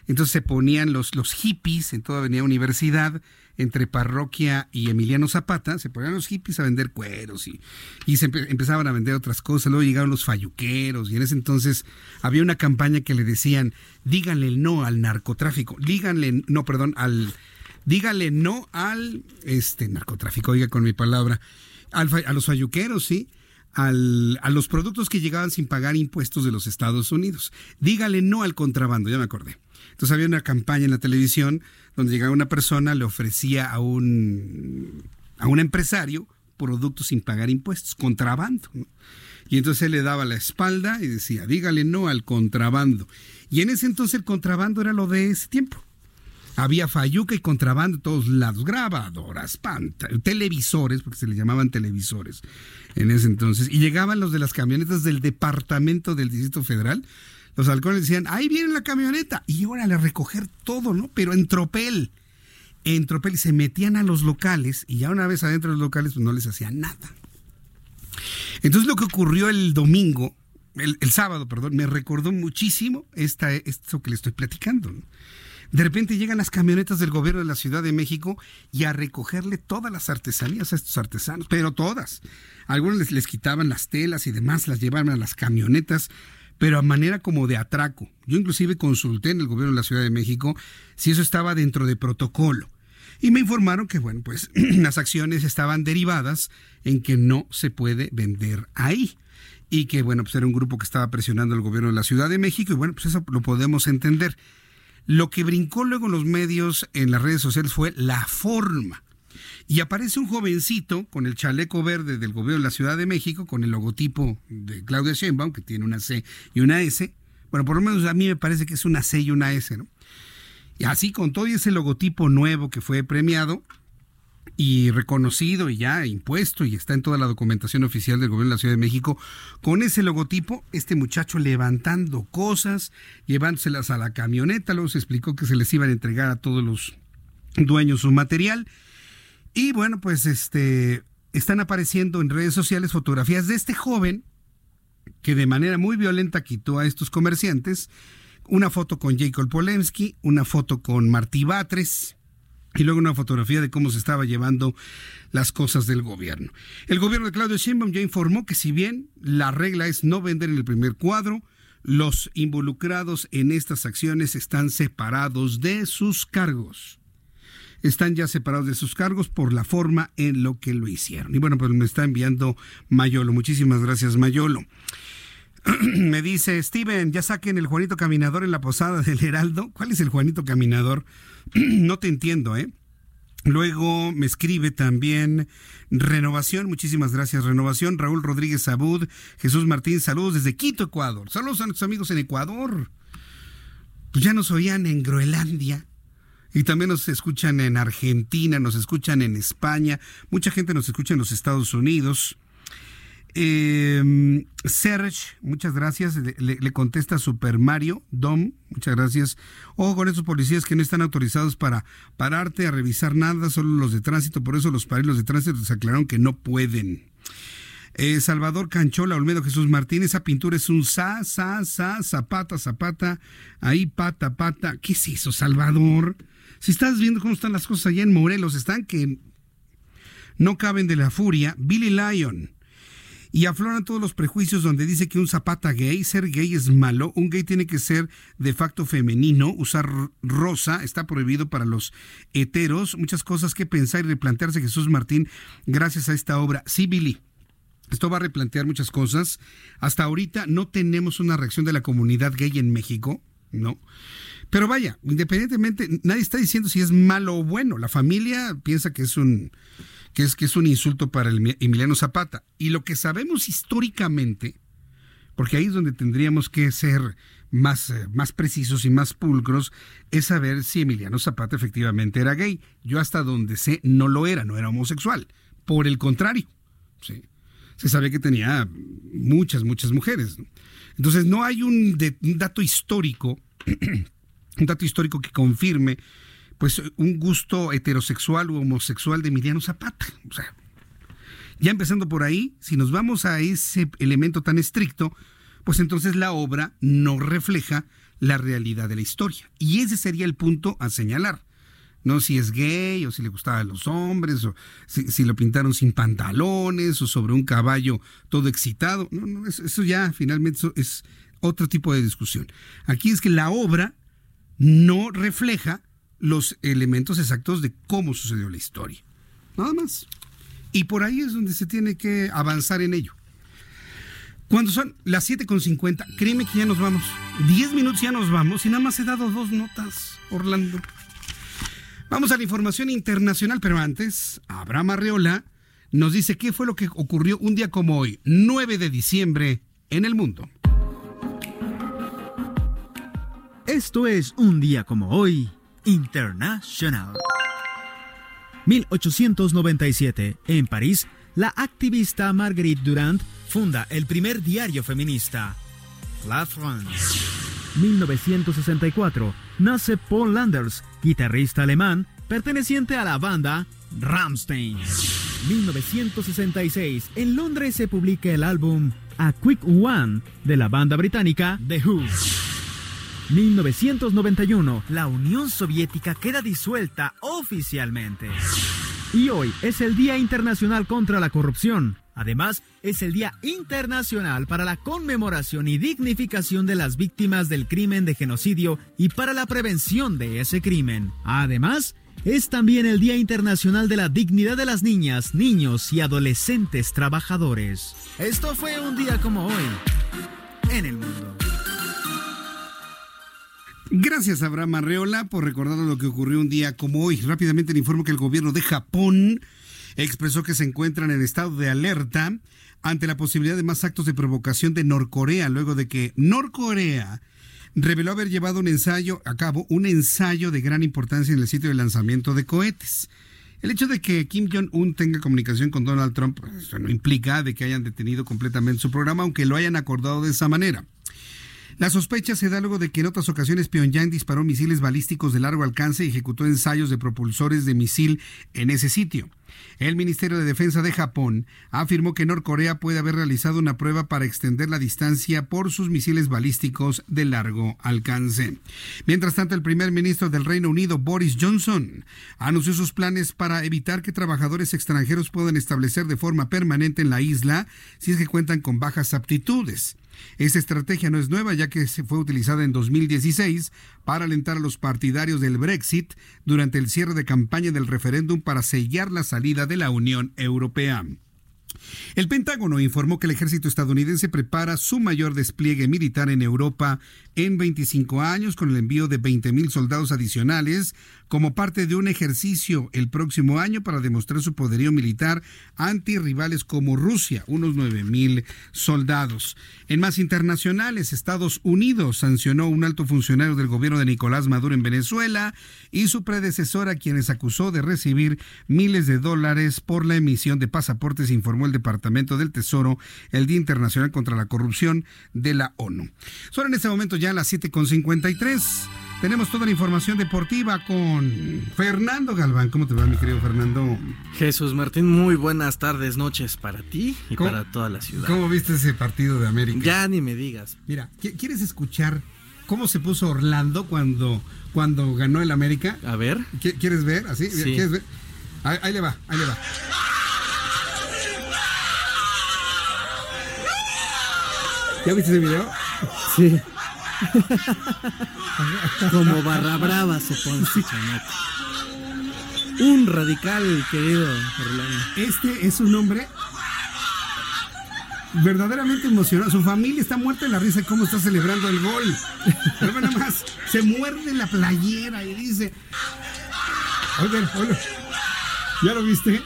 Entonces se ponían los, los hippies en toda Avenida Universidad, entre Parroquia y Emiliano Zapata, se ponían los hippies a vender cueros y, y se empezaban a vender otras cosas. Luego llegaron los falluqueros y en ese entonces había una campaña que le decían, díganle no al narcotráfico, díganle, no, perdón, al, díganle no al este narcotráfico, oiga con mi palabra a los falluqueros, sí. Al, a los productos que llegaban sin pagar impuestos de los Estados Unidos. Dígale no al contrabando, ya me acordé. Entonces había una campaña en la televisión donde llegaba una persona, le ofrecía a un, a un empresario productos sin pagar impuestos, contrabando. Y entonces él le daba la espalda y decía, dígale no al contrabando. Y en ese entonces el contrabando era lo de ese tiempo. Había fayuca y contrabando de todos lados, grabadoras, televisores, porque se le llamaban televisores en ese entonces. Y llegaban los de las camionetas del departamento del Distrito Federal. Los halcones decían, ahí viene la camioneta. Y órale a recoger todo, ¿no? Pero en tropel. En tropel. Y se metían a los locales. Y ya una vez adentro de los locales, pues no les hacían nada. Entonces lo que ocurrió el domingo, el, sábado, perdón, me recordó muchísimo esta, esto que le estoy platicando. ¿no? De repente llegan las camionetas del gobierno de la Ciudad de México y a recogerle todas las artesanías a estos artesanos, pero todas. Algunos les, quitaban las telas y demás, las llevaban a las camionetas, pero a manera como de atraco. Yo inclusive consulté en el gobierno de la Ciudad de México si eso estaba dentro de protocolo. Y me informaron que, bueno, pues las acciones estaban derivadas en que no se puede vender ahí y que bueno, pues era un grupo que estaba presionando al gobierno de la Ciudad de México y bueno, pues eso lo podemos entender. Lo que brincó luego en los medios, en las redes sociales, fue la forma. Y aparece un jovencito con el chaleco verde del gobierno de la Ciudad de México, con el logotipo de Claudia Sheinbaum, que tiene una C y una S. Bueno, por lo menos a mí me parece que es una C y una S, ¿no? Y así con todo ese logotipo nuevo que fue premiado, y reconocido y ya impuesto y está en toda la documentación oficial del gobierno de la Ciudad de México, con ese logotipo, este muchacho levantando cosas, llevándoselas a la camioneta, luego se explicó que se les iban a entregar a todos los dueños su material. Y bueno, pues este están apareciendo en redes sociales fotografías de este joven que de manera muy violenta quitó a estos comerciantes, una foto con Jacob Polensky, una foto con Martí Batres, y luego una fotografía de cómo se estaba llevando las cosas del gobierno. El gobierno de Claudio Sheinbaum ya informó que si bien la regla es no vender en el primer cuadro, los involucrados en estas acciones están separados de sus cargos. Están ya separados de sus cargos por la forma en lo que lo hicieron. Y bueno, pues me está enviando Mayolo. Muchísimas gracias, Mayolo. me dice, Steven, ya saquen el Juanito Caminador en la posada del Heraldo. ¿Cuál es el Juanito Caminador? no te entiendo, ¿eh? Luego me escribe también Renovación, muchísimas gracias Renovación, Raúl Rodríguez Abud, Jesús Martín, saludos desde Quito, Ecuador. Saludos a nuestros amigos en Ecuador. Pues ya nos oían en Groenlandia. Y también nos escuchan en Argentina, nos escuchan en España, mucha gente nos escucha en los Estados Unidos. Eh, Serge, muchas gracias. Le, contesta Super Mario Dom, muchas gracias. Ojo con esos policías que no están autorizados para pararte a revisar nada, solo los de tránsito. Por eso los parelos de tránsito se aclararon que no pueden. Eh, Salvador Canchola, Olmedo Jesús Martín, esa pintura es un sa, sa, sa, zapata, zapata, ahí pata, pata. ¿Qué es eso, Salvador? Si estás viendo cómo están las cosas allá en Morelos, están que no caben de la furia. Billy Lyon y afloran todos los prejuicios donde dice que un zapata gay, ser gay es malo, un gay tiene que ser de facto femenino, usar rosa está prohibido para los heteros, muchas cosas que pensar y replantearse Jesús Martín gracias a esta obra. Sí, Billy. Esto va a replantear muchas cosas. Hasta ahorita no tenemos una reacción de la comunidad gay en México, ¿no? Pero vaya, independientemente, nadie está diciendo si es malo o bueno. La familia piensa que es un que es, que es un insulto para el Emiliano Zapata. Y lo que sabemos históricamente, porque ahí es donde tendríamos que ser más, eh, más precisos y más pulcros, es saber si Emiliano Zapata efectivamente era gay. Yo hasta donde sé no lo era, no era homosexual. Por el contrario, se sabe que tenía muchas, muchas mujeres. Entonces no hay un dato histórico, un dato histórico que confirme pues un gusto heterosexual o homosexual de Emiliano Zapata. O sea, ya empezando por ahí, si nos vamos a ese elemento tan estricto, pues entonces la obra no refleja la realidad de la historia. Y ese sería el punto a señalar. No si es gay o si le gustaban los hombres o si, lo pintaron sin pantalones o sobre un caballo todo excitado. No, no, eso ya finalmente es otro tipo de discusión. Aquí es que la obra no refleja los elementos exactos de cómo sucedió la historia. Nada más. Y por ahí es donde se tiene que avanzar en ello. Cuando son las 7.50, créeme que ya nos vamos. 10 minutos ya nos vamos y nada más he dado dos notas, Orlando. Vamos a la información internacional, pero antes, Abraham Arreola nos dice qué fue lo que ocurrió un día como hoy, 9 de diciembre, en el mundo. Esto es un día como hoy International. 1897, en París, la activista Marguerite Durand funda el primer diario feminista, La France. 1964, nace Paul Landers, guitarrista alemán perteneciente a la banda Rammstein. 1966, en Londres se publica el álbum A Quick One de la banda británica The Who. 1991, la Unión Soviética queda disuelta oficialmente. Y hoy es el Día Internacional contra la Corrupción. Además, es el Día Internacional para la conmemoración y dignificación de las víctimas del crimen de genocidio y para la prevención de ese crimen. Además, es también el Día Internacional de la Dignidad de las Niñas, Niños y Adolescentes Trabajadores. Esto fue un día como hoy en el mundo. Gracias, Abraham Arreola, por recordarnos lo que ocurrió un día como hoy. Rápidamente le informo que el gobierno de Japón expresó que se encuentran en estado de alerta ante la posibilidad de más actos de provocación de Norcorea, luego de que Norcorea reveló haber llevado un ensayo a cabo, un ensayo de gran importancia en el sitio de lanzamiento de cohetes. El hecho de que Kim Jong-un tenga comunicación con Donald Trump no implica de que hayan detenido completamente su programa, aunque lo hayan acordado de esa manera. La sospecha se da luego de que en otras ocasiones Pyongyang disparó misiles balísticos de largo alcance y ejecutó ensayos de propulsores de misil en ese sitio. El Ministerio de Defensa de Japón afirmó que Norcorea puede haber realizado una prueba para extender la distancia por sus misiles balísticos de largo alcance. Mientras tanto, el primer ministro del Reino Unido, Boris Johnson, anunció sus planes para evitar que trabajadores extranjeros puedan establecer de forma permanente en la isla si es que cuentan con bajas aptitudes. Esta estrategia no es nueva ya que se fue utilizada en 2016 para alentar a los partidarios del Brexit durante el cierre de campaña del referéndum para sellar la salida de la Unión Europea. El Pentágono informó que el ejército estadounidense prepara su mayor despliegue militar en Europa en 25 años con el envío de 20.000 soldados adicionales como parte de un ejercicio el próximo año para demostrar su poderío militar ante rivales como Rusia, unos 9.000 soldados. En más internacionales, Estados Unidos sancionó a un alto funcionario del gobierno de Nicolás Maduro en Venezuela y su predecesora, quienes acusó de recibir miles de dólares por la emisión de pasaportes, informó el Departamento del Tesoro el Día Internacional contra la Corrupción de la ONU. Son en este momento ya las 7.53. Tenemos toda la información deportiva con Fernando Galván. ¿Cómo te va, mi querido Fernando? Jesús Martín, muy buenas tardes, noches para ti y para toda la ciudad. ¿Cómo viste ese partido de América? Ya ni me digas. Mira, ¿quieres escuchar cómo se puso Orlando cuando, cuando ganó el América? A ver. ¿Quieres ver? ¿Así? ¿Quieres ver? Ahí, ahí le va, ahí le va. ¿Ya viste ese video? Sí. Como barra brava se pone Un radical, querido Orlando. Este es un hombre verdaderamente emocionado. Su familia está muerta de la risa cómo está celebrando el gol. Pero nada más, se muerde la playera y dice... Oye, oye, ¿ya lo viste?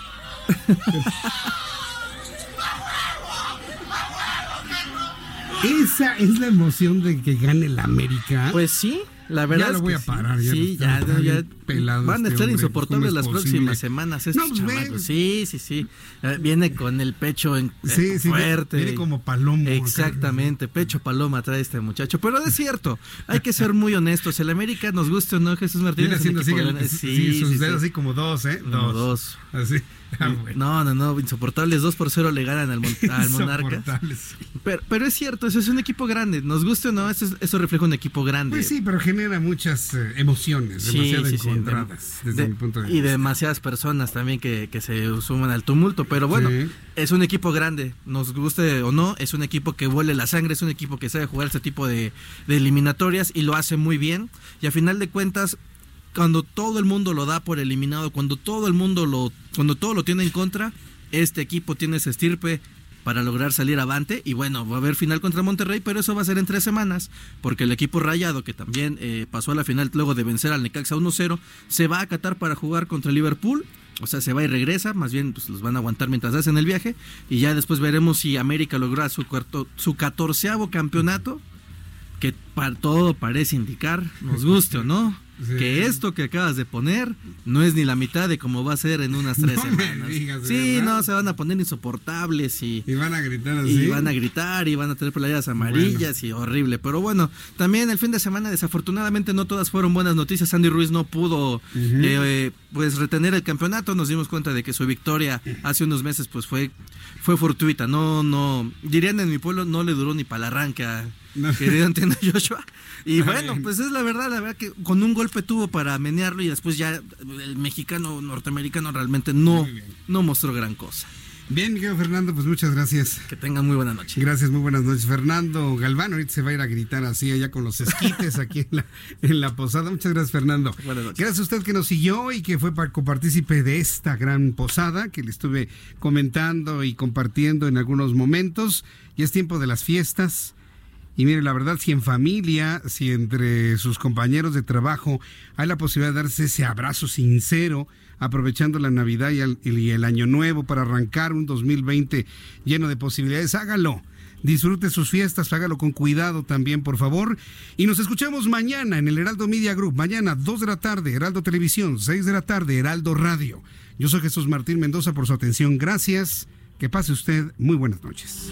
Esa es la emoción de que gane el América. Pues sí, la verdad. Ya lo voy a parar. Sí, ya, ya, van a este estar insoportables las próximas semanas. No, pues sí, sí, sí. Eh, viene con el pecho en, sí, sí, fuerte. Viene como palomo. Exactamente, pecho paloma trae este muchacho. Pero es cierto, hay que ser muy honestos. El América, nos guste o no, Jesús Martínez. Viene haciendo así, sí, sus dedos así como dos, ¿eh? Como dos. Así. Ah, no, no, no, insoportables. 2 por 0 le ganan al, al Monarca. Pero, pero, es cierto, eso es un equipo grande. Nos guste o no, eso, eso refleja un equipo grande. Pues sí, pero genera muchas eh, emociones, demasiado encontradas desde mi punto de vista. Y demasiadas personas también que, que se suman al tumulto. Pero bueno, es un equipo grande. Nos guste o no, es un equipo que huele la sangre, es un equipo que sabe jugar este tipo de, de eliminatorias y lo hace muy bien. Y a final de cuentas, cuando todo el mundo lo da por eliminado, cuando todo el mundo lo, cuando todo lo tiene en contra, este equipo tiene ese estirpe para lograr salir avante. Y bueno, va a haber final contra Monterrey, pero eso va a ser en tres semanas, porque el equipo rayado, que también eh, pasó a la final luego de vencer al Necaxa 1-0, se va a Qatar para jugar contra Liverpool, o sea, se va y regresa, más bien pues, los van a aguantar mientras hacen el viaje, y ya después veremos si América logra su, cuarto, su catorceavo campeonato, que para todo parece indicar, nos guste o no, que esto que acabas de poner no es ni la mitad de cómo va a ser en unas tres semanas. sí, no, se van a poner insoportables y, y van a gritar así. Y van a gritar y van a tener playeras amarillas y horrible. Pero bueno, también el fin de semana desafortunadamente no todas fueron buenas noticias. Andy Ruiz no pudo eh, pues retener el campeonato. Nos dimos cuenta de que su victoria hace unos meses pues fue fue fortuita. No, no, dirían en mi pueblo no le duró ni para la arranca querido entiendo Joshua. Y bueno, pues es la verdad, la verdad que con un golpe tuvo para menearlo y después ya el mexicano norteamericano realmente no, no mostró gran cosa. Bien, Miguel Fernando, pues muchas gracias. Que tengan muy buena noche. Gracias, muy buenas noches. Fernando Galván, ahorita se va a ir a gritar así allá con los esquites aquí en la, en la posada. Muchas gracias, Fernando. Buenas noches. Gracias a usted que nos siguió y que fue copartícipe de esta gran posada que le estuve comentando y compartiendo en algunos momentos. Y es tiempo de las fiestas y mire, la verdad, si en familia, si entre sus compañeros de trabajo hay la posibilidad de darse ese abrazo sincero, aprovechando la Navidad y el, Año Nuevo para arrancar un 2020 lleno de posibilidades, hágalo. Disfrute sus fiestas, hágalo con cuidado también, por favor. Y nos escuchamos mañana en el Heraldo Media Group. Mañana, 2 de la tarde, Heraldo Televisión, 6 de la tarde, Heraldo Radio. Yo soy Jesús Martín Mendoza por su atención. Gracias. Que pase usted muy buenas noches.